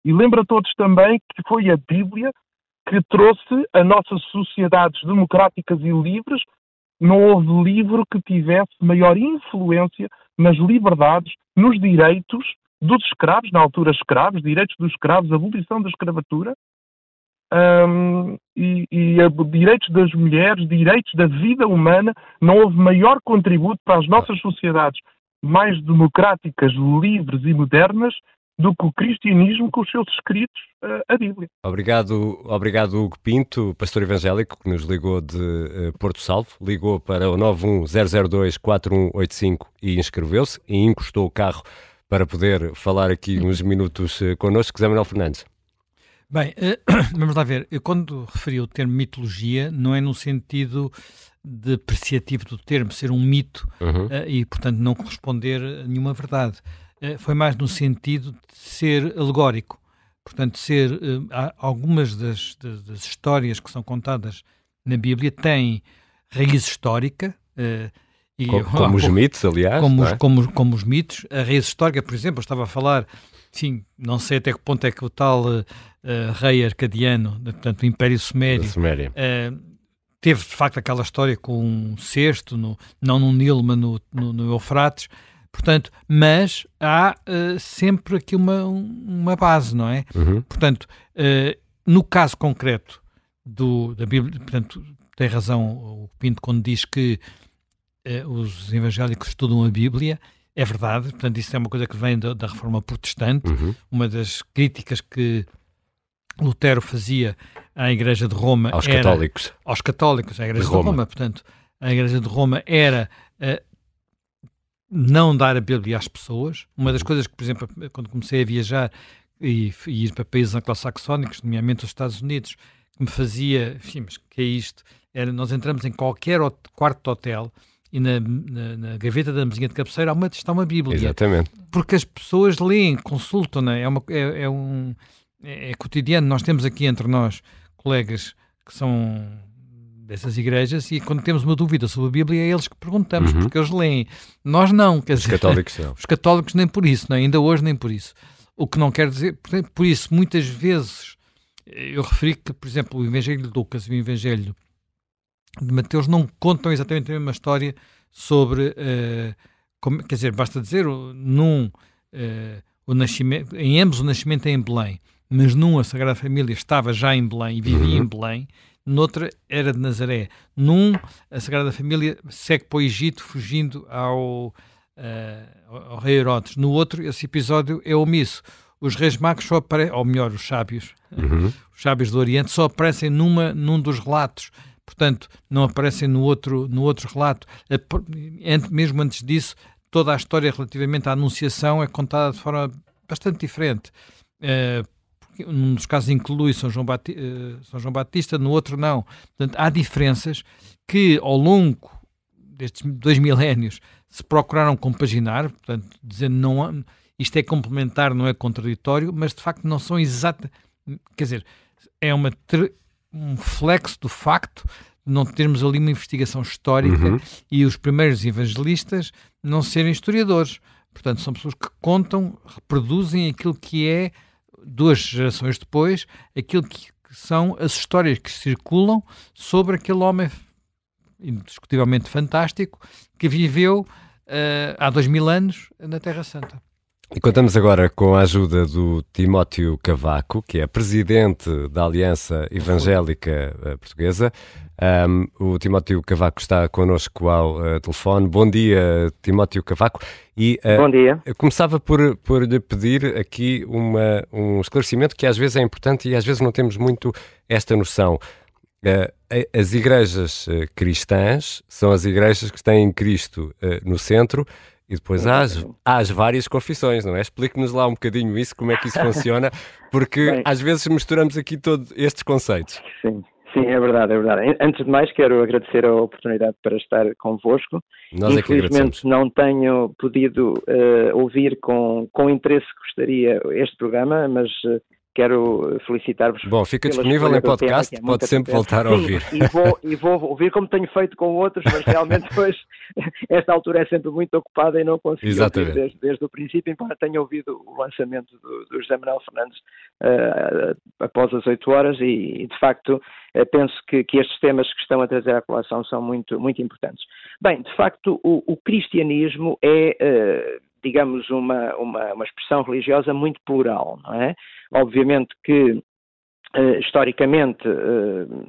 [SPEAKER 9] e lembra todos também que foi a Bíblia que trouxe a nossas sociedades democráticas e livres. Não houve livro que tivesse maior influência nas liberdades, nos direitos dos escravos, na altura escravos, direitos dos escravos, abolição da escravatura, um, e, e a, direitos das mulheres, direitos da vida humana, não houve maior contributo para as nossas sociedades mais democráticas, livres e modernas do que o cristianismo com os seus escritos, uh, a Bíblia.
[SPEAKER 2] Obrigado, obrigado Hugo Pinto, pastor evangélico, que nos ligou de uh, Porto Salvo, ligou para o 910024185 e inscreveu-se e encostou o carro para poder falar aqui uns minutos uh, connosco. José Manuel Fernandes.
[SPEAKER 3] Bem, vamos lá ver. Eu, quando referi o termo mitologia, não é no sentido depreciativo do termo, ser um mito uhum. e, portanto, não corresponder a nenhuma verdade. Eh, foi mais no sentido de ser alegórico. Portanto, ser uh, algumas das, das, das, histórias que são contadas na Bíblia têm raiz histórica. Uh,
[SPEAKER 2] e, como, como os mitos, aliás.
[SPEAKER 3] Como,
[SPEAKER 2] é?
[SPEAKER 3] como, como, os mitos. A raiz histórica, por exemplo, eu estava a falar, sim, não sei até que ponto é que o tal uh, rei arcadiano, portanto, o Império Sumério, teve de facto aquela história com um cesto, no, não no Nilo, mas no, no, no Eufrates Portanto, mas há uh, sempre aqui uma, uma base, não é?
[SPEAKER 2] Uhum.
[SPEAKER 3] Portanto, uh, no caso concreto do, da Bíblia, portanto, tem razão o Pinto quando diz que uh, os evangélicos estudam a Bíblia, é verdade, portanto, isso é uma coisa que vem da, da Reforma Protestante,
[SPEAKER 2] uhum.
[SPEAKER 3] uma das críticas que Lutero fazia à Igreja de Roma
[SPEAKER 2] aos
[SPEAKER 3] era,
[SPEAKER 2] católicos.
[SPEAKER 3] Aos católicos, à Igreja de Roma. de Roma, portanto, a Igreja de Roma era não dar a Bíblia às pessoas. Uma das coisas que, por exemplo, quando comecei a viajar e, e ir para países anglo-saxónicos, nomeadamente os Estados Unidos, que me fazia, enfim, mas que é isto? Era, nós entramos em qualquer quarto de hotel e na, na, na, gaveta da mesinha de cabeceira uma, está uma Bíblia.
[SPEAKER 2] Exatamente.
[SPEAKER 3] Porque as pessoas leem, consultam, é? É, uma, é, é, um, é, é cotidiano. Nós temos aqui entre nós colegas que são dessas igrejas e quando temos uma dúvida sobre a Bíblia é eles que perguntamos, uhum. porque eles leem. Nós não, quer
[SPEAKER 2] os
[SPEAKER 3] dizer,
[SPEAKER 2] católicos não.
[SPEAKER 3] Os católicos nem por isso, não, é? ainda hoje nem por isso. O que não quer dizer, por isso, muitas vezes eu referi que, por exemplo, o Evangelho de Lucas e o Evangelho de Mateus não contam exatamente a mesma história sobre, uh, como, quer dizer, basta dizer, num, uh, o nascimento, em ambos o nascimento é em Belém, mas num a Sagrada Família estava já em Belém e vivia uhum. em Belém, noutra era de Nazaré. Num, a Sagrada Família segue para o Egito fugindo ao, uh, ao rei Herodes. No outro, esse episódio é omisso. Os reis magos só aparecem, ou melhor, os sábios,
[SPEAKER 2] uhum.
[SPEAKER 3] os sábios do Oriente, só aparecem numa, num dos relatos. Portanto, não aparecem no outro, no outro relato. Mesmo antes disso, toda a história relativamente à Anunciação é contada de forma bastante diferente. Uh, num dos casos inclui São João, Batista, São João Batista, no outro não. Portanto, há diferenças que ao longo destes dois milénios se procuraram compaginar, portanto, dizendo não isto é complementar, não é contraditório, mas de facto não são exatas. Quer dizer, é uma, um reflexo do facto de não termos ali uma investigação histórica uhum. e os primeiros evangelistas não serem historiadores. Portanto, são pessoas que contam, reproduzem aquilo que é, duas gerações depois, aquilo que, são as histórias que circulam sobre aquele homem indiscutivelmente fantástico que viveu uh, há dois mil anos na Terra Santa.
[SPEAKER 2] E contamos agora com a ajuda do Timóteo Cavaco, que é presidente da Aliança Evangélica eh, Portuguesa. Um, o Timóteo Cavaco está connosco ao uh, telefone. Bom dia, Timóteo Cavaco.
[SPEAKER 10] E, uh, Bom dia.
[SPEAKER 2] Começava por, por lhe pedir aqui uma, um esclarecimento que às vezes é importante e às vezes não temos muito esta noção. Uh, as igrejas cristãs são as igrejas que têm Cristo no centro e depois há as, há as várias confissões, não é? Explique-nos lá um bocadinho isso, como é que isso funciona, porque Bem, às vezes misturamos aqui todos estes conceitos.
[SPEAKER 10] Sim, sim, é verdade, é verdade. Antes de mais, quero agradecer a oportunidade para estar convosco.
[SPEAKER 2] Nós
[SPEAKER 10] Infelizmente,
[SPEAKER 2] é
[SPEAKER 10] não tenho podido uh, ouvir com, com interesse que gostaria este programa, mas uh, quero felicitar-vos.
[SPEAKER 2] Bom, fica disponível em podcast, tema, é pode sempre voltar a ouvir.
[SPEAKER 10] Sim, e, vou, e vou ouvir como tenho feito com outros, mas realmente depois esta altura é sempre muito ocupada e não consigo ouvir desde, desde o princípio, embora tenha ouvido o lançamento do, do José Manuel Fernandes uh, após as 8 horas e, de facto, uh, penso que, que, estes temas que estão a trazer à colação são muito, muito importantes. Bem, de facto, o, o cristianismo é... Uh, digamos, uma, uma, uma expressão religiosa muito plural, não é? Obviamente que Uh, historicamente, uh,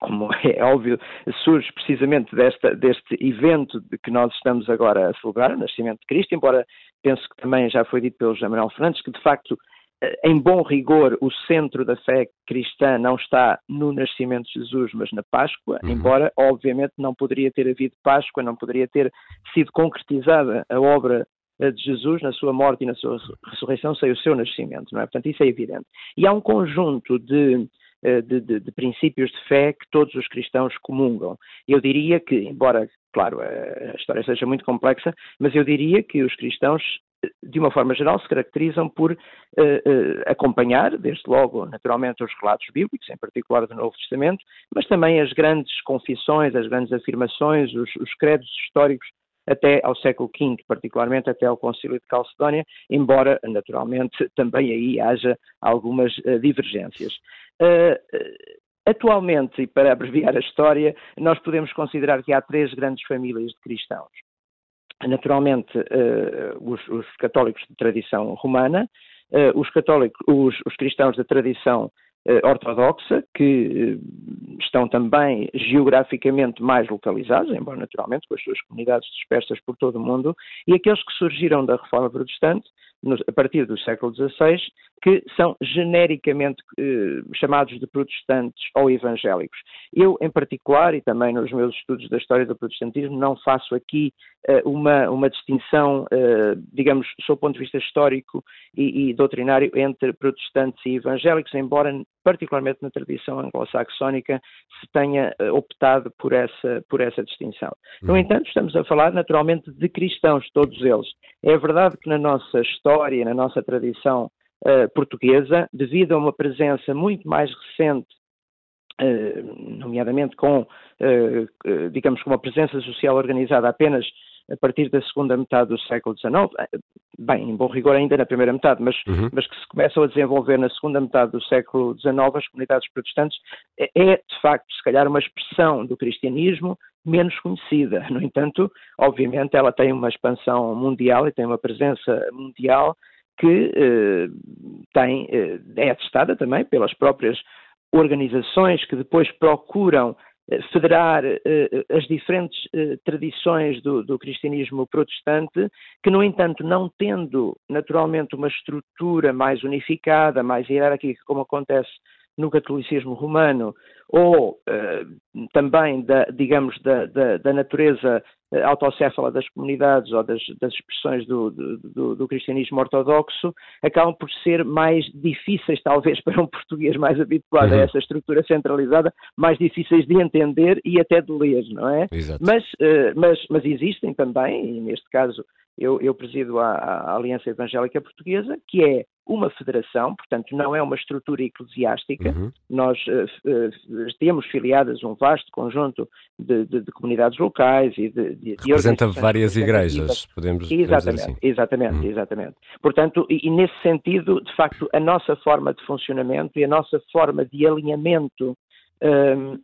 [SPEAKER 10] como é óbvio, surge precisamente desta, deste evento de que nós estamos agora a celebrar, o nascimento de Cristo, embora penso que também já foi dito pelo José Manuel Fernandes, que de facto, uh, em bom rigor, o centro da fé cristã não está no nascimento de Jesus, mas na Páscoa, uhum. embora, obviamente, não poderia ter havido Páscoa, não poderia ter sido concretizada a obra de Jesus, na sua morte e na sua ressurreição, sem o seu nascimento, não é? Portanto, isso é evidente. E há um conjunto de, eh, de, de, de princípios de fé que todos os cristãos comungam. Eu diria que, embora, claro, a história seja muito complexa, mas eu diria que os cristãos de uma forma geral, se caracterizam por uh, uh, acompanhar, desde logo, naturalmente, os relatos bíblicos, em particular do Novo Testamento, mas também as grandes confissões, as grandes afirmações, os, os credos históricos até ao século V, particularmente até ao Concílio de Calcedónia, embora, naturalmente, também aí haja algumas uh, divergências. Uh, atualmente, e para abreviar a história, nós podemos considerar que há três grandes famílias de cristãos. Naturalmente, os, os, católicos de tradição romana, os, católicos, os, os cristãos da tradição eh, ortodoxa, que eh, estão também geograficamente mais localizados, embora naturalmente com as suas comunidades dispersas por todo o mundo, e aqueles que surgiram da Reforma Protestante, a partir do século XVI, que são genericamente eh, chamados de protestantes ou evangélicos. Eu, em particular, e também nos meus estudos da história do protestantismo, não faço aqui eh, uma, uma distinção, eh, digamos, sob o ponto de vista histórico e, e, doutrinário entre protestantes e evangélicos, embora, particularmente na tradição anglo-saxónica, se tenha eh, optado por essa, por essa distinção. No uhum. entanto, estamos a falar naturalmente de cristãos, todos eles. É verdade que na nossa história, na nossa tradição, uh, portuguesa, devido a uma presença muito mais recente Uh, nomeadamente com, uh, digamos, com uma presença social organizada apenas a partir da segunda metade do século XIX, bem, em bom rigor ainda na primeira metade, mas, uhum. mas que se começam a desenvolver na segunda metade do século XIX, as comunidades protestantes, é, é de facto, se calhar, uma expressão do cristianismo menos conhecida. No entanto, obviamente, ela tem uma expansão mundial e tem uma presença mundial que eh, tem, eh, é atestada também pelas próprias organizações que depois procuram eh, federar eh, as diferentes eh, tradições do, do, cristianismo protestante, que, no entanto, não tendo naturalmente uma estrutura mais unificada, mais hierárquica, como acontece no catolicismo romano ou também da, digamos, da, da, da natureza autocéfala das comunidades ou das, das expressões do, do, do, cristianismo ortodoxo, acabam por ser mais difíceis, talvez, para um português mais habituado uhum. a essa estrutura centralizada, mais difíceis de entender e até de ler, não é?
[SPEAKER 2] Exato.
[SPEAKER 10] Mas, uh, mas, mas existem também, e neste caso eu, eu presido a, a, Aliança Evangélica Portuguesa, que é uma federação, portanto não é uma estrutura eclesiástica. Uhum. Nós uh, uh, temos filiadas um vasto conjunto de, de, de comunidades locais e de, de
[SPEAKER 2] representa várias igrejas, podemos
[SPEAKER 10] exatamente,
[SPEAKER 2] assim.
[SPEAKER 10] exatamente, uhum. exatamente. Portanto, e, e, nesse sentido, de facto, a nossa forma de funcionamento e a nossa forma de alinhamento um,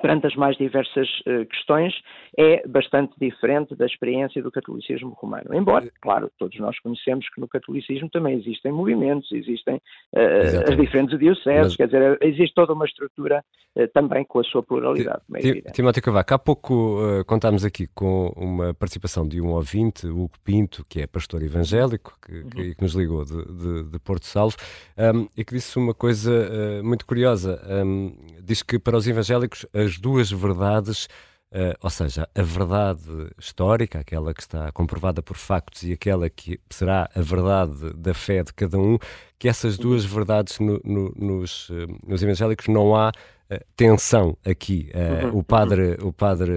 [SPEAKER 10] perante as mais diversas uh, questões, é bastante diferente da experiência do catolicismo romano. Embora, claro, todos nós conhecemos que no catolicismo também existem movimentos, existem uh, as diferentes dioceses, Mas... quer dizer, existe toda uma estrutura uh, também com a sua pluralidade.
[SPEAKER 2] É Timóteo Cavaco, há pouco contámos aqui com uma participação de um ouvinte, Hugo Pinto, que é pastor evangélico, que, uhum. que, que nos ligou de, de, de Porto Salvo, um, e que disse uma coisa muito curiosa. Um, diz que para os evangélicos as duas verdades, uh, ou seja, a verdade histórica, aquela que está comprovada por factos, e aquela que será a verdade da fé de cada um, que essas duas verdades no, no, nos, uh, nos evangélicos não há uh, tensão aqui. Uhum. o padre, o padre,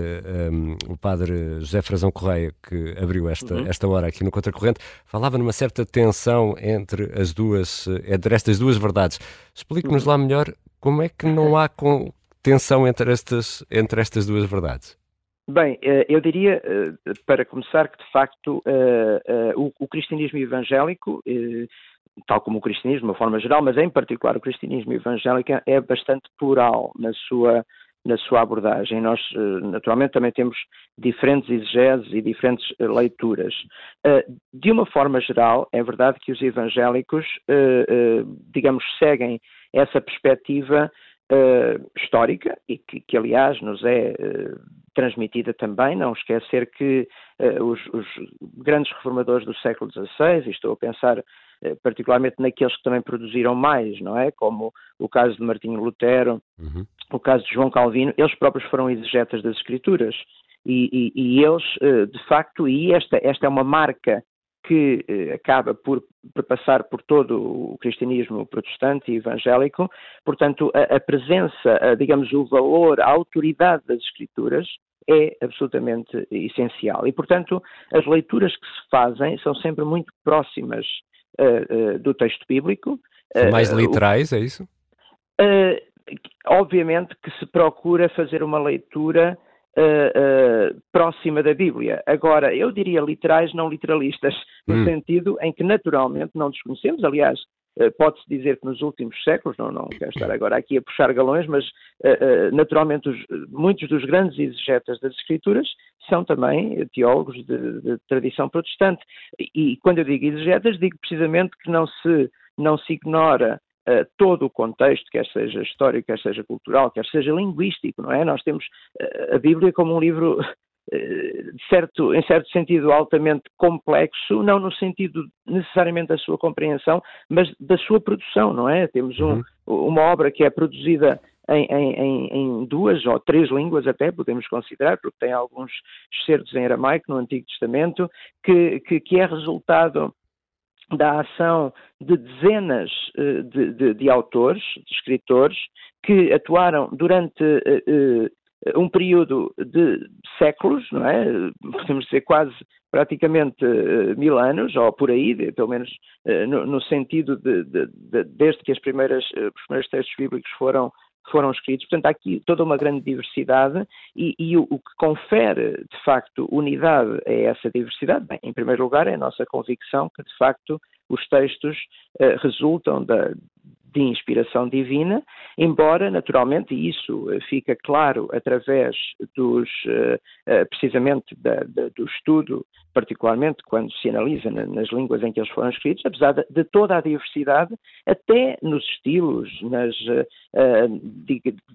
[SPEAKER 2] um, o padre José Frazão Correia, que abriu esta, uhum. esta hora aqui no Contracorrente, falava numa certa tensão entre as duas, entre estas duas verdades. Explique-nos uhum. lá melhor como é que não há com, tensão entre estas, entre estas duas verdades?
[SPEAKER 10] Bem, eh, eu diria, eh, para começar, que de facto eh, o cristianismo evangélico, tal como o cristianismo de uma forma geral, mas em particular o cristianismo evangélico, é bastante plural na sua, na sua abordagem. Nós, naturalmente, também temos diferentes exegeses e diferentes leituras. De uma forma geral, é verdade que os evangélicos, digamos, seguem essa perspectiva uh, histórica e que, que, aliás, nos é uh, transmitida também. Não esquecer que uh, os, os, grandes reformadores do século XVI, e estou a pensar particularmente naqueles que também produziram mais, não é? Como o caso de Martinho Lutero, uhum. o caso de João Calvino, eles próprios foram exegetas das Escrituras. E, e, e eles, de facto, e esta, esta é uma marca que eh, acaba por, passar por todo o cristianismo protestante e evangélico, portanto, a, a presença, a, digamos, o valor, a autoridade das Escrituras é absolutamente essencial. E, portanto, as leituras que se fazem são sempre muito próximas uh, uh, do texto bíblico.
[SPEAKER 2] São mais literais, é isso?
[SPEAKER 10] obviamente que se procura fazer uma leitura Uh, uh, próxima da Bíblia. Agora, eu diria literais, não literalistas, no hum. sentido em que naturalmente não desconhecemos, aliás, uh, pode-se dizer que nos últimos séculos, não, não quero estar agora aqui a puxar galões, mas naturalmente os, muitos dos grandes exegetas das Escrituras são também teólogos de, de tradição protestante. E, e quando eu digo exegetas, digo precisamente que não se, não se ignora uh, todo o contexto, quer seja histórico, quer seja cultural, quer seja linguístico, não é? Nós temos uh, a Bíblia como um livro eh, certo, em certo sentido altamente complexo, não no sentido necessariamente da sua compreensão, mas da sua produção, não é? Temos um, uhum. uma obra que é produzida em, em, em, duas ou três línguas até, podemos considerar, porque tem alguns excertos em aramaico no Antigo Testamento, que, que, que é resultado da ação de dezenas eh, de, de, de, autores, de escritores, que atuaram durante uh, uh, um período de séculos, não é? Podemos dizer quase praticamente mil anos, ou por aí, de, pelo menos no, no, sentido de, de, desde que as primeiras, os primeiros textos bíblicos foram foram escritos. Portanto, há aqui toda uma grande diversidade e, e o, o, que confere, de facto, unidade a essa diversidade, bem, em primeiro lugar, é a nossa convicção que, de facto, os textos uh, resultam da, de inspiração divina, embora, naturalmente, isso eh, fica claro através dos, uh, precisamente da, da, do estudo particularmente quando se analisa nas línguas em que eles foram escritos, apesar de, toda a diversidade, até nos estilos, nas,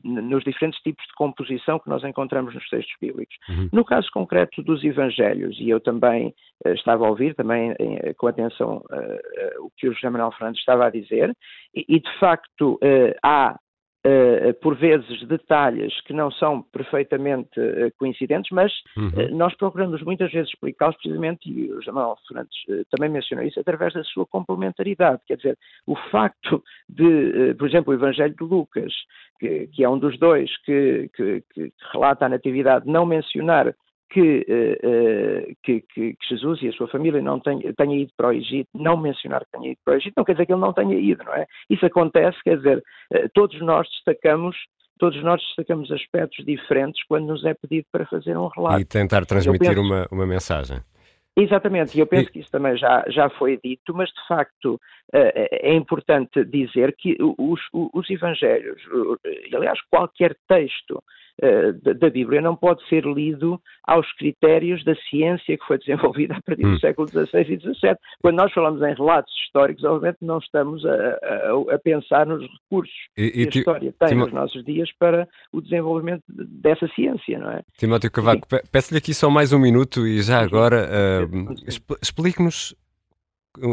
[SPEAKER 10] nos diferentes tipos de composição que nós encontramos nos textos bíblicos. Uhum. No caso concreto dos Evangelhos, e eu também estava a ouvir também com atenção o que o José Manuel Fernandes estava a dizer, e, e de facto há Uh, por vezes detalhes que não são perfeitamente uh, coincidentes, mas uhum. uh, nós procuramos muitas vezes explicá-los precisamente, e o Jamal Fernandes também mencionou isso, através da sua complementaridade. Quer dizer, o facto de, por exemplo, o Evangelho de Lucas, que, que é um dos dois que, que, que relata a Natividade, não mencionar que, uh, que, que, Jesus e a sua família não tenha, tenha, ido para o Egito, não mencionar que tenha ido para o Egito, não quer dizer que ele não tenha ido, não é? Isso acontece, quer dizer, uh, todos nós destacamos todos nós destacamos aspectos diferentes quando nos é pedido para fazer um relato.
[SPEAKER 2] E tentar transmitir penso, uma, uma mensagem.
[SPEAKER 10] Exatamente, e eu penso e... que isso também já, já foi dito, mas de facto é importante dizer que os, os evangelhos, aliás, qualquer texto eh, da Bíblia não pode ser lido aos critérios da ciência que foi desenvolvida a partir do hum. século XVI e XVII. Quando nós falamos em relatos históricos, obviamente não estamos a, a, a pensar nos recursos e, e que a história tem Timó... nos nossos dias para o desenvolvimento dessa ciência, não é?
[SPEAKER 2] Timóteo Cavaco, peço-lhe aqui só mais um minuto e já agora uh, explique-nos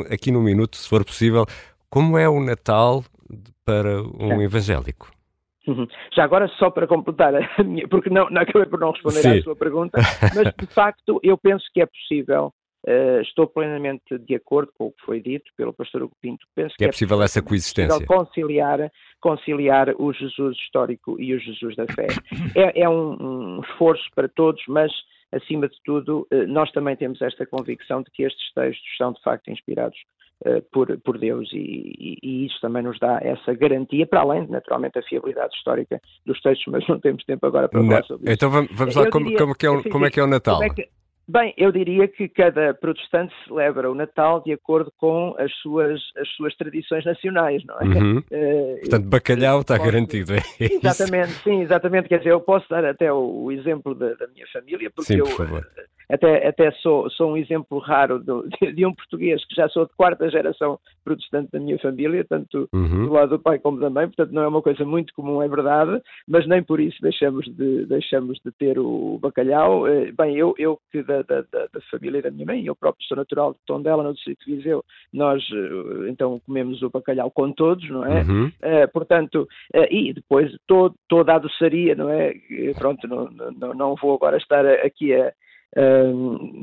[SPEAKER 2] aqui num minuto, se for possível, como é o Natal para um evangélico?
[SPEAKER 10] Uhum. Já agora, só para completar a minha, porque não, não acabei por não responder Sim. à sua pergunta, mas de facto eu penso que é possível, uh, estou plenamente de acordo com o que foi dito pelo pastor Hugo Pinto, penso
[SPEAKER 2] que, é, é possível essa coexistência.
[SPEAKER 10] conciliar, conciliar o Jesus histórico e o Jesus da fé. É, é um, um esforço para todos, mas acima de tudo, uh, nós também temos esta convicção de que estes textos são de facto inspirados eh, por, por Deus e, e, e, isso também nos dá essa garantia, para além, naturalmente, da fiabilidade histórica dos textos, mas não temos tempo agora para falar sobre
[SPEAKER 2] isso. Então vamos, vamos lá, como, diria, como, é, como é que é o Natal? É que,
[SPEAKER 10] Bem, eu diria que cada protestante celebra o Natal de acordo com as suas, as suas tradições nacionais, não é?
[SPEAKER 2] Uhum. Uh, Portanto, bacalhau está posso... garantido, é
[SPEAKER 10] isso? Exatamente, sim, exatamente. Quer dizer, eu posso dar até o, o exemplo da, da, minha família, porque
[SPEAKER 2] sim,
[SPEAKER 10] eu
[SPEAKER 2] por
[SPEAKER 10] até, até sou, sou um exemplo raro de, de, um português que já sou de quarta geração protestante da minha família, tanto uhum. do lado do pai como da mãe, portanto não é uma coisa muito comum, é verdade, mas nem por isso deixamos de, deixamos de ter o bacalhau. Eh, bem, eu, eu que da, da, da família da minha mãe, eu próprio sou natural de Tondela, no distrito de Viseu, nós eh, então comemos o bacalhau com todos, não é? Uhum. Uh, portanto, uh, e depois todo, toda a doçaria, não é? Pronto, não, não, não vou agora estar aqui a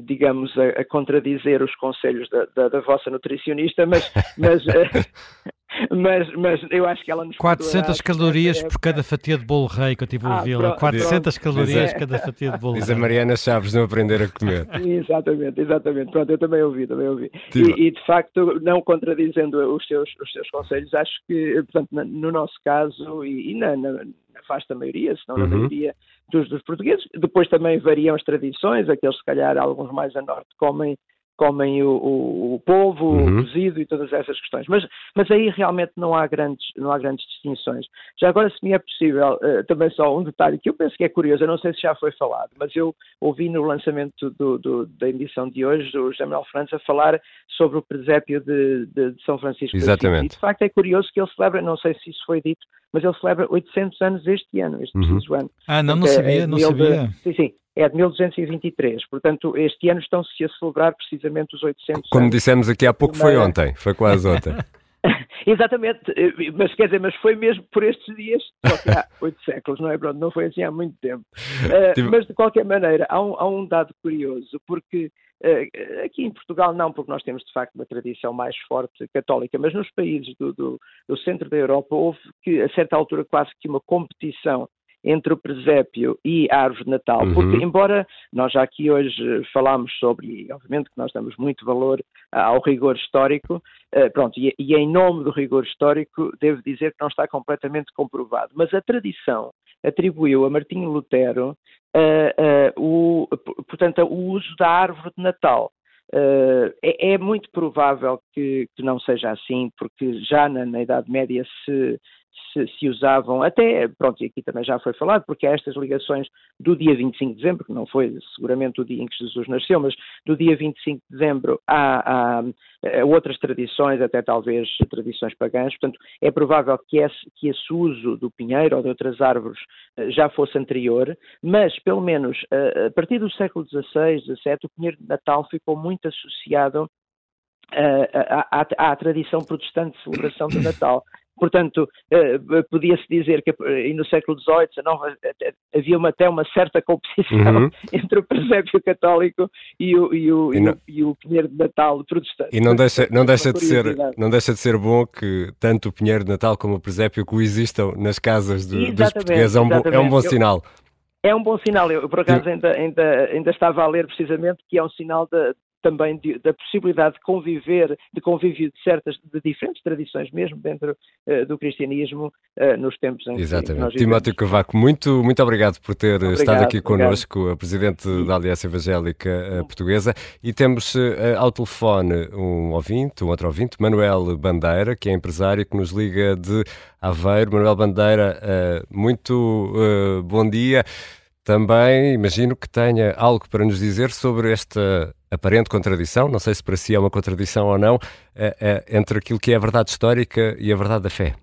[SPEAKER 10] digamos, a, a, contradizer os conselhos da, da, da vossa nutricionista, mas, mas, uh, mas, mas, eu acho que ela nos
[SPEAKER 3] 400 calorias por cada fatia de bolo rei que eu tive a ouvi-la. Ah, 400 pronto. calorias é. cada fatia de bolo
[SPEAKER 2] Diz a Mariana Chaves não aprender a comer.
[SPEAKER 10] exatamente, exatamente. Pronto, eu também ouvi, também ouvi. E, e, de facto, não contradizendo os seus, os seus conselhos, acho que, portanto, no nosso caso e, e na, na, na vasta maioria, se não na uhum. maioria, dos, dos, portugueses. Depois também variam as tradições, aqueles se calhar alguns mais a norte comem comem o, o, o polvo, uhum. o cozido e todas essas questões. Mas, mas aí realmente não há grandes, não há grandes distinções. Já agora, se me é possível, uh, também só um detalhe que eu penso que é curioso, eu não sei se já foi falado, mas eu ouvi no lançamento do, do, da edição de hoje o José Manuel Fernandes a falar sobre o presépio de, de, de São Francisco.
[SPEAKER 2] Exatamente.
[SPEAKER 10] E de facto é curioso que ele celebra, não sei se isso foi dito, mas ele celebra 800 anos este ano, este uhum. preciso ano.
[SPEAKER 3] Ah, não, não sabia, é, não sabia.
[SPEAKER 10] De, sim, sim, é de 1223. Portanto, este ano estão-se a celebrar precisamente os 800
[SPEAKER 2] Como
[SPEAKER 10] anos.
[SPEAKER 2] dissemos aqui há pouco, foi ontem, foi quase ontem.
[SPEAKER 10] Exatamente, mas quer dizer, mas foi mesmo por estes dias, só que há oito séculos, não é? Pronto, não foi assim há muito tempo. Uh, mas de qualquer maneira, há um, há um dado curioso, porque uh, aqui em Portugal não, porque nós temos de facto uma tradição mais forte católica, mas nos países do, do, do centro da Europa houve que, a certa altura, quase que uma competição entre o presépio e a árvore de Natal, uhum. porque embora nós já aqui hoje falámos sobre, e obviamente que nós damos muito valor ao rigor histórico, uh, pronto, e, e, em nome do rigor histórico devo dizer que não está completamente comprovado, mas a tradição atribuiu a Martinho Lutero uh, uh, o, portanto, o uso da árvore de Natal. Uh, é, é, muito provável que, que, não seja assim, porque já na, na Idade Média se, se, se, usavam, até, pronto, e aqui também já foi falado, porque há estas ligações do dia 25 de dezembro, que não foi seguramente o dia em que Jesus nasceu, mas do dia 25 de dezembro há, há, há outras tradições, até talvez tradições pagãs, portanto, é provável que esse, que esse uso do pinheiro ou de outras árvores eh, já fosse anterior, mas pelo menos eh, a partir do século XVI, XVII, o pinheiro de Natal ficou muito associado à, à, à, tradição protestante de celebração do Natal. Portanto, eh, podia-se dizer que e no século XVIII, XIX, havia uma, até uma certa competição uhum. entre o presépio católico e o, e o, e, não, e o Pinheiro de Natal protestante.
[SPEAKER 2] E não deixa, não, deixa de ser, não deixa de ser bom que tanto o Pinheiro de Natal como o presépio coexistam nas casas do, dos portugueses. É um, bom, é um bom sinal.
[SPEAKER 10] É um bom sinal. Eu, por acaso, ainda, ainda, ainda estava a ler precisamente que é um sinal de, também de, da possibilidade de conviver, de convívio de certas, de diferentes tradições mesmo dentro uh, do cristianismo uh, nos tempos em
[SPEAKER 2] Exatamente.
[SPEAKER 10] que nós
[SPEAKER 2] Timóteo Cavaco, muito, muito obrigado por ter obrigado, estado aqui connosco, a Presidente e... da Aliança Evangélica uh, Portuguesa, e temos ao telefone um ouvinte, um outro ouvinte, Manuel Bandeira, que é empresário, que nos liga de Aveiro. Manuel Bandeira, muito bom dia. Também imagino que tenha algo para nos dizer sobre esta aparente contradição, não sei se para si é uma contradição ou não, é, é, entre aquilo que é a verdade histórica e a verdade da fé.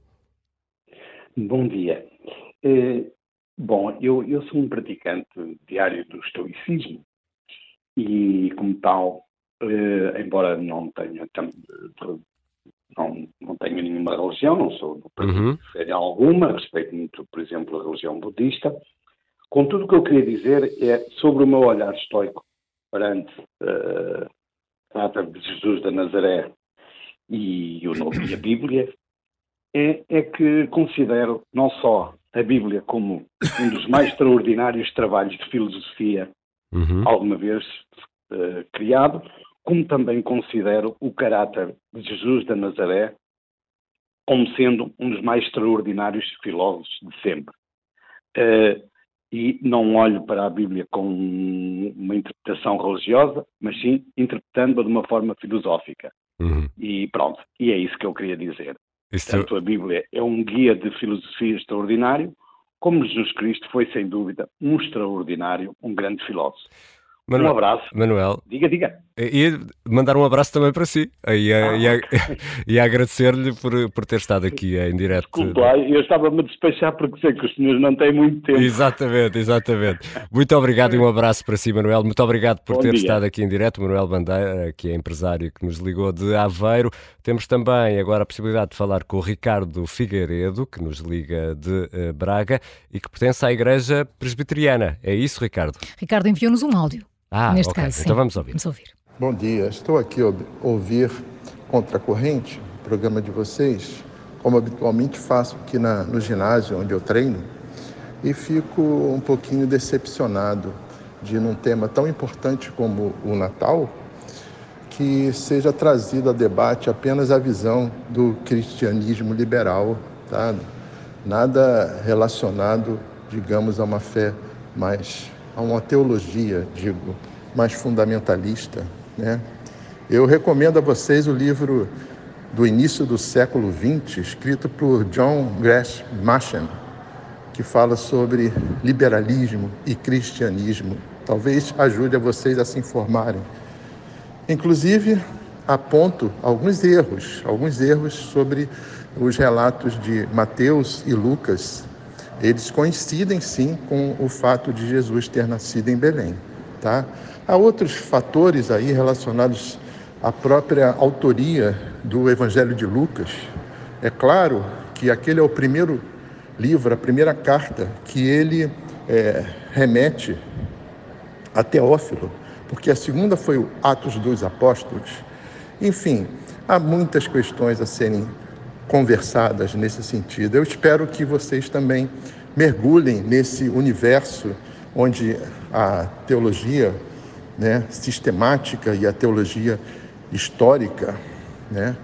[SPEAKER 11] Bom dia. Eh, bom, eu, eu sou um praticante diário do estoicismo e, como tal, eh, embora não tenha não, não tenho nenhuma religião, não sou uhum. de alguma, respeito muito, por exemplo, a religião budista, Contudo, o que eu queria dizer é sobre o meu olhar estoico perante uh, a data de Jesus da Nazaré e, o Novo, e a Bíblia, é, é, que considero não só a Bíblia como um dos mais extraordinários trabalhos de filosofia uhum. alguma vez uh, criado, como também considero o caráter de Jesus da Nazaré como sendo um dos mais extraordinários filósofos de sempre. Uh, e não olho para a Bíblia com uma interpretação religiosa, mas sim interpretando-a de uma forma filosófica. Uhum. E pronto, e é isso que eu queria dizer. Isso... Tanto a Bíblia é um guia de filosofia extraordinário, como Jesus Cristo foi, sem dúvida, um extraordinário, um grande filósofo. Manuel, um abraço.
[SPEAKER 2] Manuel.
[SPEAKER 11] Diga, diga.
[SPEAKER 2] E mandar um abraço também para si. E, ah, e, okay. e agradecer-lhe por, por ter estado aqui em direto.
[SPEAKER 11] Desculpa, eu estava-me a despechar porque sei que os senhores não têm muito tempo.
[SPEAKER 2] Exatamente, exatamente. Muito obrigado e um abraço para si, Manuel. Muito obrigado por Bom ter dia. estado aqui em direto. Manuel Bandeira, que é empresário que nos ligou de Aveiro. Temos também agora a possibilidade de falar com o Ricardo Figueiredo, que nos liga de uh, Braga e que pertence à Igreja Presbiteriana. É isso, Ricardo?
[SPEAKER 1] Ricardo enviou-nos um áudio.
[SPEAKER 2] Ah,
[SPEAKER 1] neste
[SPEAKER 2] okay.
[SPEAKER 1] caso.
[SPEAKER 2] Então vamos ouvir.
[SPEAKER 1] Vamos ouvir.
[SPEAKER 12] Bom dia, estou aqui a ouvir Contra a Corrente, programa de vocês, como habitualmente faço aqui na, no ginásio onde eu treino, e fico um pouquinho decepcionado de num tema tão importante como o Natal, que seja trazido a debate apenas a visão do cristianismo liberal, tá? nada relacionado, digamos, a uma fé mais a uma teologia, digo, mais fundamentalista. Né? Eu recomendo a vocês o livro do início do século XX, escrito por John Grass Machen, que fala sobre liberalismo e cristianismo. Talvez ajude a vocês a se informarem. Inclusive, aponto alguns erros, alguns erros sobre os relatos de Mateus e Lucas eles coincidem sim com o fato de Jesus ter nascido em Belém. Tá? Há outros fatores aí relacionados à própria autoria do Evangelho de Lucas. É claro que aquele é o primeiro livro, a primeira carta que ele é, remete a Teófilo, porque a segunda foi o Atos dos Apóstolos. Enfim, há muitas questões a serem conversadas nesse sentido. Eu espero que vocês também mergulhem nesse universo onde a teologia né, sistemática e a teologia histórica, né,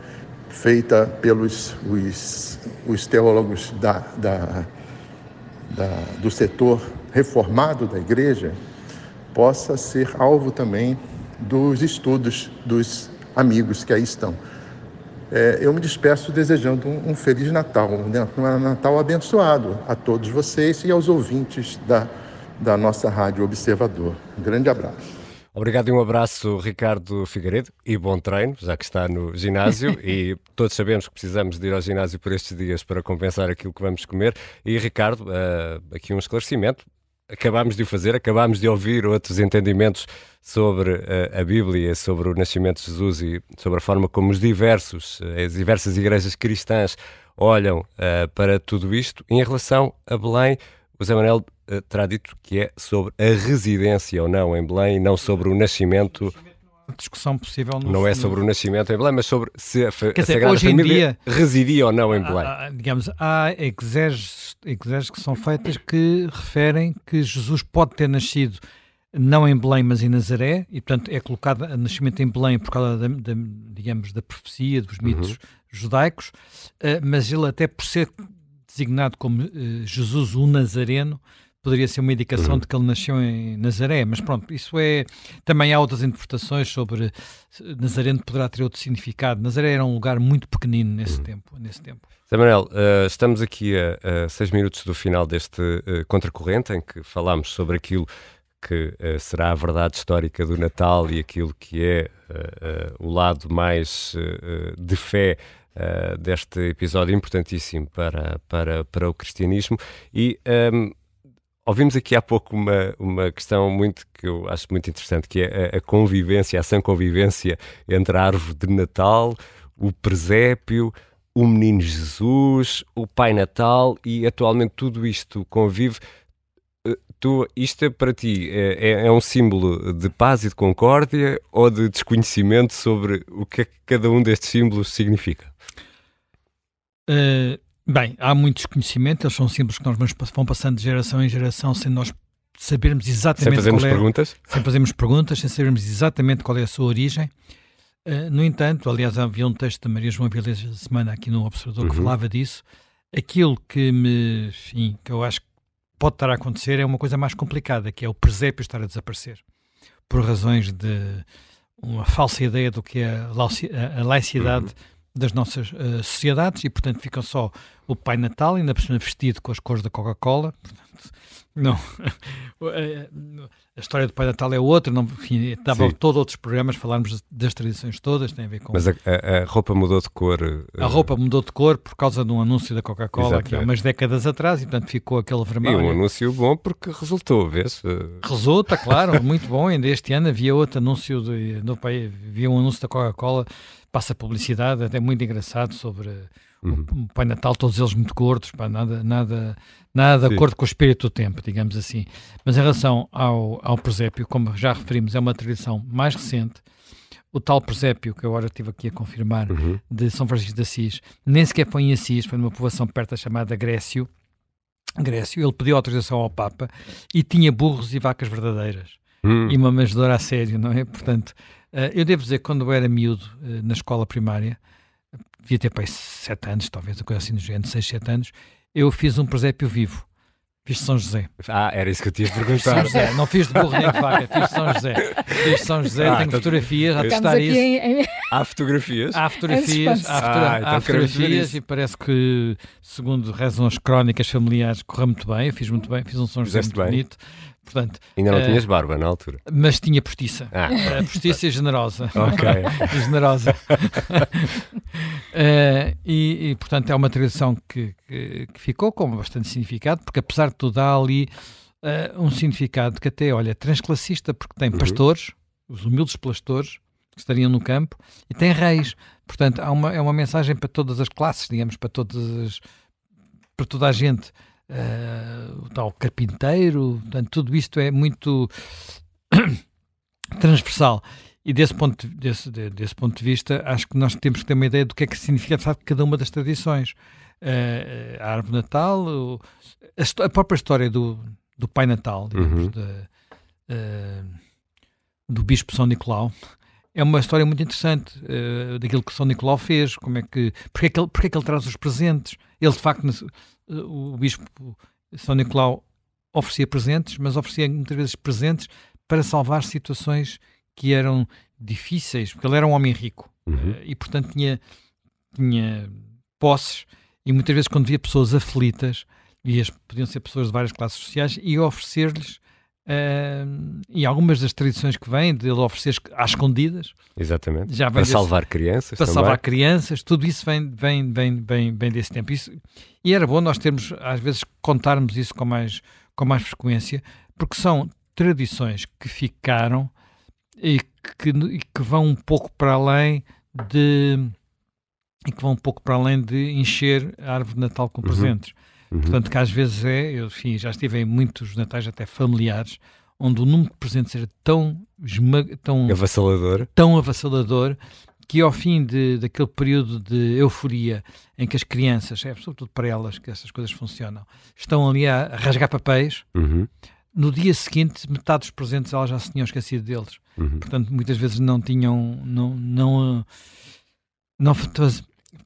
[SPEAKER 12] feita pelos os, os teólogos da, da, da, do setor reformado da igreja, possa ser alvo também dos estudos dos amigos que aí estão. É, eu me despeço desejando um, um Feliz Natal, um, um Natal abençoado a todos vocês e aos ouvintes da, da nossa Rádio Observador. Um grande abraço.
[SPEAKER 2] Obrigado e um abraço, Ricardo Figueiredo, e bom treino, já que está no ginásio. e todos sabemos que precisamos de ir ao ginásio por estes dias para compensar aquilo que vamos comer. E, Ricardo, uh, aqui um esclarecimento acabámos de o fazer, acabámos de ouvir outros entendimentos sobre uh, a Bíblia, sobre o nascimento de Jesus e sobre a forma como os diversos, eh, as diversas igrejas cristãs olham uh, para tudo isto. Em relação a Belém, o Zé Manuel uh, terá dito que é sobre a residência ou não em Belém, não sobre o nascimento
[SPEAKER 3] discussão possível.
[SPEAKER 2] No, não é sobre o nascimento em Belém, mas sobre se a, a Sagrada Família dia, residia ou não em Belém.
[SPEAKER 3] Há, digamos, há exeges, exeges que são feitas que referem que Jesus pode ter nascido não em Belém, mas em Nazaré, e portanto é colocado a nascimento em Belém por causa da, da digamos, da profecia, dos mitos uhum. judaicos, uh, mas ele até por ser designado como uh, Jesus o Nazareno, poderia ser uma indicação uhum. de que ele nasceu em Nazaré, mas pronto, isso é. Também há outras interpretações sobre Nazareno poderá ter outro significado. Nazaré era um lugar muito pequenino nesse uhum. tempo. Nesse tempo.
[SPEAKER 2] Samuel, uh, estamos aqui a, a, seis minutos do final deste uh, contracorrente em que falámos sobre aquilo que uh, será a verdade histórica do Natal e aquilo que é o lado mais de fé deste episódio importantíssimo para, para, para o cristianismo. E. Um, ehm, Ouvimos aqui há pouco uma, uma questão muito que eu acho muito interessante, que é a, a convivência, a sã convivência entre a árvore de Natal, o presépio, o Menino Jesus, o Pai Natal e atualmente tudo isto convive. Eh, tu, isto é para ti é, é, é, um símbolo de paz e de concórdia ou de desconhecimento sobre o que é que cada um destes símbolos significa?
[SPEAKER 3] Uh, Bem, há muito desconhecimento, eles são símbolos que nós vão passando de geração em geração sem nós sabermos exatamente sem
[SPEAKER 2] fazermos
[SPEAKER 3] qual é,
[SPEAKER 2] perguntas?
[SPEAKER 3] Sem fazermos perguntas, sem sabermos exatamente qual é a sua origem. Uh, no entanto, aliás, havia um texto da Maria João Vilés da semana aqui no Observador uhum. que falava disso. Aquilo que me, enfim, que eu acho que pode estar a acontecer é uma coisa mais complicada, que é o presépio estar a desaparecer. Por razões de uma falsa ideia do que é a laicidade uhum. Das nossas uh, sociedades e, portanto, ficam só o Pai Natal, ainda por cima vestido com as cores da Coca-Cola. Não. A história do Pai Natal é outra, não, enfim, dava todos outros programas, falarmos das tradições todas, tem a ver com.
[SPEAKER 2] Mas a, a, a roupa mudou de cor. Uh...
[SPEAKER 3] A roupa mudou de cor por causa de um anúncio da Coca-Cola que há umas décadas atrás e, portanto, ficou aquele vermelho.
[SPEAKER 2] E um anúncio bom porque resultou, vês?
[SPEAKER 3] Resulta, claro, muito bom. Ainda este ano havia outro anúncio de, do pai, havia um anúncio da Coca-Cola, passa publicidade, até muito engraçado sobre Uhum. O Pai Natal, todos eles muito gordos, pá, nada, nada, nada de acordo com o espírito do tempo, digamos assim. Mas em relação ao, ao presépio, como já referimos, é uma tradição mais recente. O tal presépio, que agora estive aqui a confirmar, uhum. de São Francisco de Assis, nem sequer foi em Assis, foi numa povoação perto da chamada Grécio. Grécio, ele pediu autorização ao Papa e tinha burros e vacas verdadeiras. Uhum. E uma manjedora a sério, não é? Portanto, uh, eu devo dizer que quando eu era miúdo, uh, na escola primária, devia ter para sete anos, talvez, a coisa assim do género, seis, sete anos, eu fiz um presépio vivo. Fiz de São José.
[SPEAKER 2] Ah, era isso que eu tinha perguntado.
[SPEAKER 3] José. Não fiz de burro nem de vaca, fiz de São José. Fiz de São José, ah, tenho então, fotografias a testar isso. Em...
[SPEAKER 2] Há fotografias?
[SPEAKER 3] Há fotografias, há, fotogra ah, então há fotografias e parece que, segundo rezam as crónicas familiares, correu muito bem. Eu fiz muito bem, fiz um São José Fizeste muito bem. bonito. Portanto,
[SPEAKER 2] Ainda não uh, tinhas barba na altura.
[SPEAKER 3] Mas tinha postiça. Ah. Uh, postiça e generosa.
[SPEAKER 2] Ok.
[SPEAKER 3] generosa. uh, e, e, portanto, é uma tradição que, que, que, ficou com bastante significado, porque apesar de tudo, há ali um significado que até, olha, transclassista, porque tem uhum. pastores, os humildes pastores, que estariam no campo, e tem reis. Portanto, há uma, é uma mensagem para todas as classes, digamos, para todas para toda a gente uh, o tal carpinteiro, portanto, tudo isto é muito transversal. E desse ponto, desse, desse ponto de vista, acho que nós temos que ter uma ideia do que é que significa de cada uma das tradições. Uh, a árvore natal, o, a, a, própria história do, do Pai Natal, digamos, uhum. de, uh, do Bispo São Nicolau, é uma história muito interessante uh, daquilo que São Nicolau fez, como é que, porque é que, ele, porque é que ele traz os presentes. Ele, de facto, o bispo São Nicolau oferecia presentes, mas oferecia muitas vezes presentes para salvar situações que eram difíceis, porque ele era um homem rico uhum. Eh, e, portanto, tinha, tinha posses. E muitas vezes, quando via pessoas aflitas, e as, podiam ser pessoas de várias classes sociais, ia oferecer-lhes Uh, e algumas das tradições que vêm de ele oferecer às escondidas.
[SPEAKER 2] Exatamente. Já para desse, salvar crianças.
[SPEAKER 3] Para
[SPEAKER 2] também.
[SPEAKER 3] salvar crianças, tudo isso vem, vem, vem, vem, vem desse tempo. Isso, e era bom nós termos, às vezes, contarmos isso com mais, com mais frequência, porque são tradições que ficaram e que, e que vão um pouco para além de e que vão um pouco para além de encher a árvore de Natal com uhum. presentes. Uhum. Portanto, que às vezes é, eu enfim, já estive em muitos natais até familiares, onde o número de presentes era tão, tão
[SPEAKER 2] avassalador,
[SPEAKER 3] tão avassalador que ao fim de, daquele período de euforia em que as crianças, é sobretudo para elas que essas coisas funcionam, estão ali a, rasgar papéis,
[SPEAKER 2] uhum.
[SPEAKER 3] no dia seguinte metade dos presentes elas já se tinham esquecido deles. Uhum. Portanto, muitas vezes não tinham, não, não, não,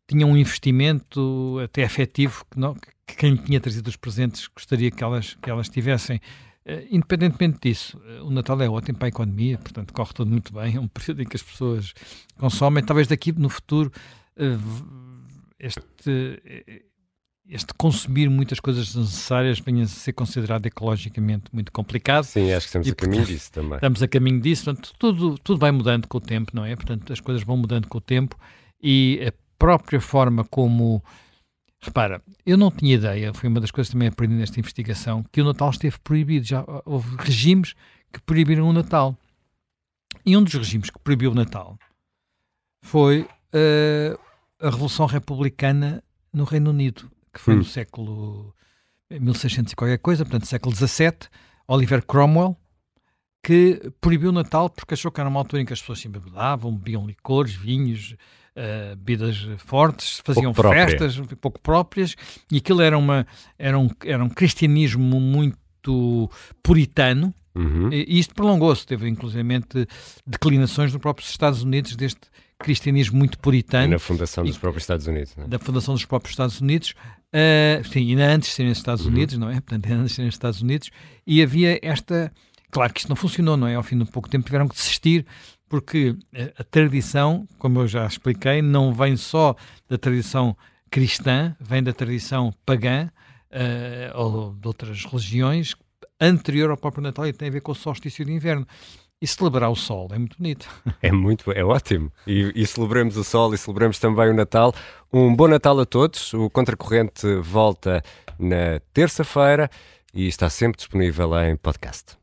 [SPEAKER 3] tinham um investimento até efetivo que, não, que quem tinha trazido os presentes gostaria que elas, que elas tivessem. Uh, independentemente disso, uh, o Natal é ótimo para a economia, portanto corre tudo muito bem, é um período em que as pessoas consomem. Talvez daqui no futuro uh, este, este consumir muitas coisas necessárias venha a ser considerado ecologicamente muito complicado.
[SPEAKER 2] Sim, acho que estamos e, a caminho disso também.
[SPEAKER 3] Estamos a caminho disso, portanto tudo, tudo vai mudando com o tempo, não é? Portanto as coisas vão mudando com o tempo e a própria forma como Repara, eu não tinha ideia, foi uma das coisas que também aprendi nesta investigação, que o Natal esteve proibido. Já houve regimes que proibiram o Natal. E um dos regimes que proibiu o Natal foi uh, a Revolução Republicana no Reino Unido, que foi hum. no século 1600 e qualquer coisa, portanto, século XVII. Oliver Cromwell, que proibiu o Natal porque achou que era uma altura em que as pessoas se embebedavam, bebiam licores, vinhos, uh, bebidas fortes, faziam pouco festas própria. pouco próprias, e aquilo era, uma, era, um, era um cristianismo muito puritano,
[SPEAKER 2] uhum.
[SPEAKER 3] e isto prolongou-se, teve inclusivamente declinações nos próprios Estados Unidos deste cristianismo muito puritano. E
[SPEAKER 2] na fundação dos próprios Estados Unidos.
[SPEAKER 3] É? Da fundação dos próprios Estados Unidos, uh, sim, ainda antes de serem os Estados uhum. Unidos, não é? Portanto, ainda antes de serem os Estados Unidos, e havia esta... Claro que isto não funcionou, não é? Ao fim de pouco tempo tiveram que desistir porque a, tradição, como eu já expliquei, não vem só da tradição cristã, vem da tradição pagã uh, ou de outras religiões anterior ao próprio Natal e tem a ver com o solstício de inverno. E celebrar o sol é muito bonito.
[SPEAKER 2] É muito, é ótimo. E, e celebramos o sol e celebramos também o Natal. Um bom Natal a todos. O Contracorrente volta na terça-feira e está sempre disponível em podcast.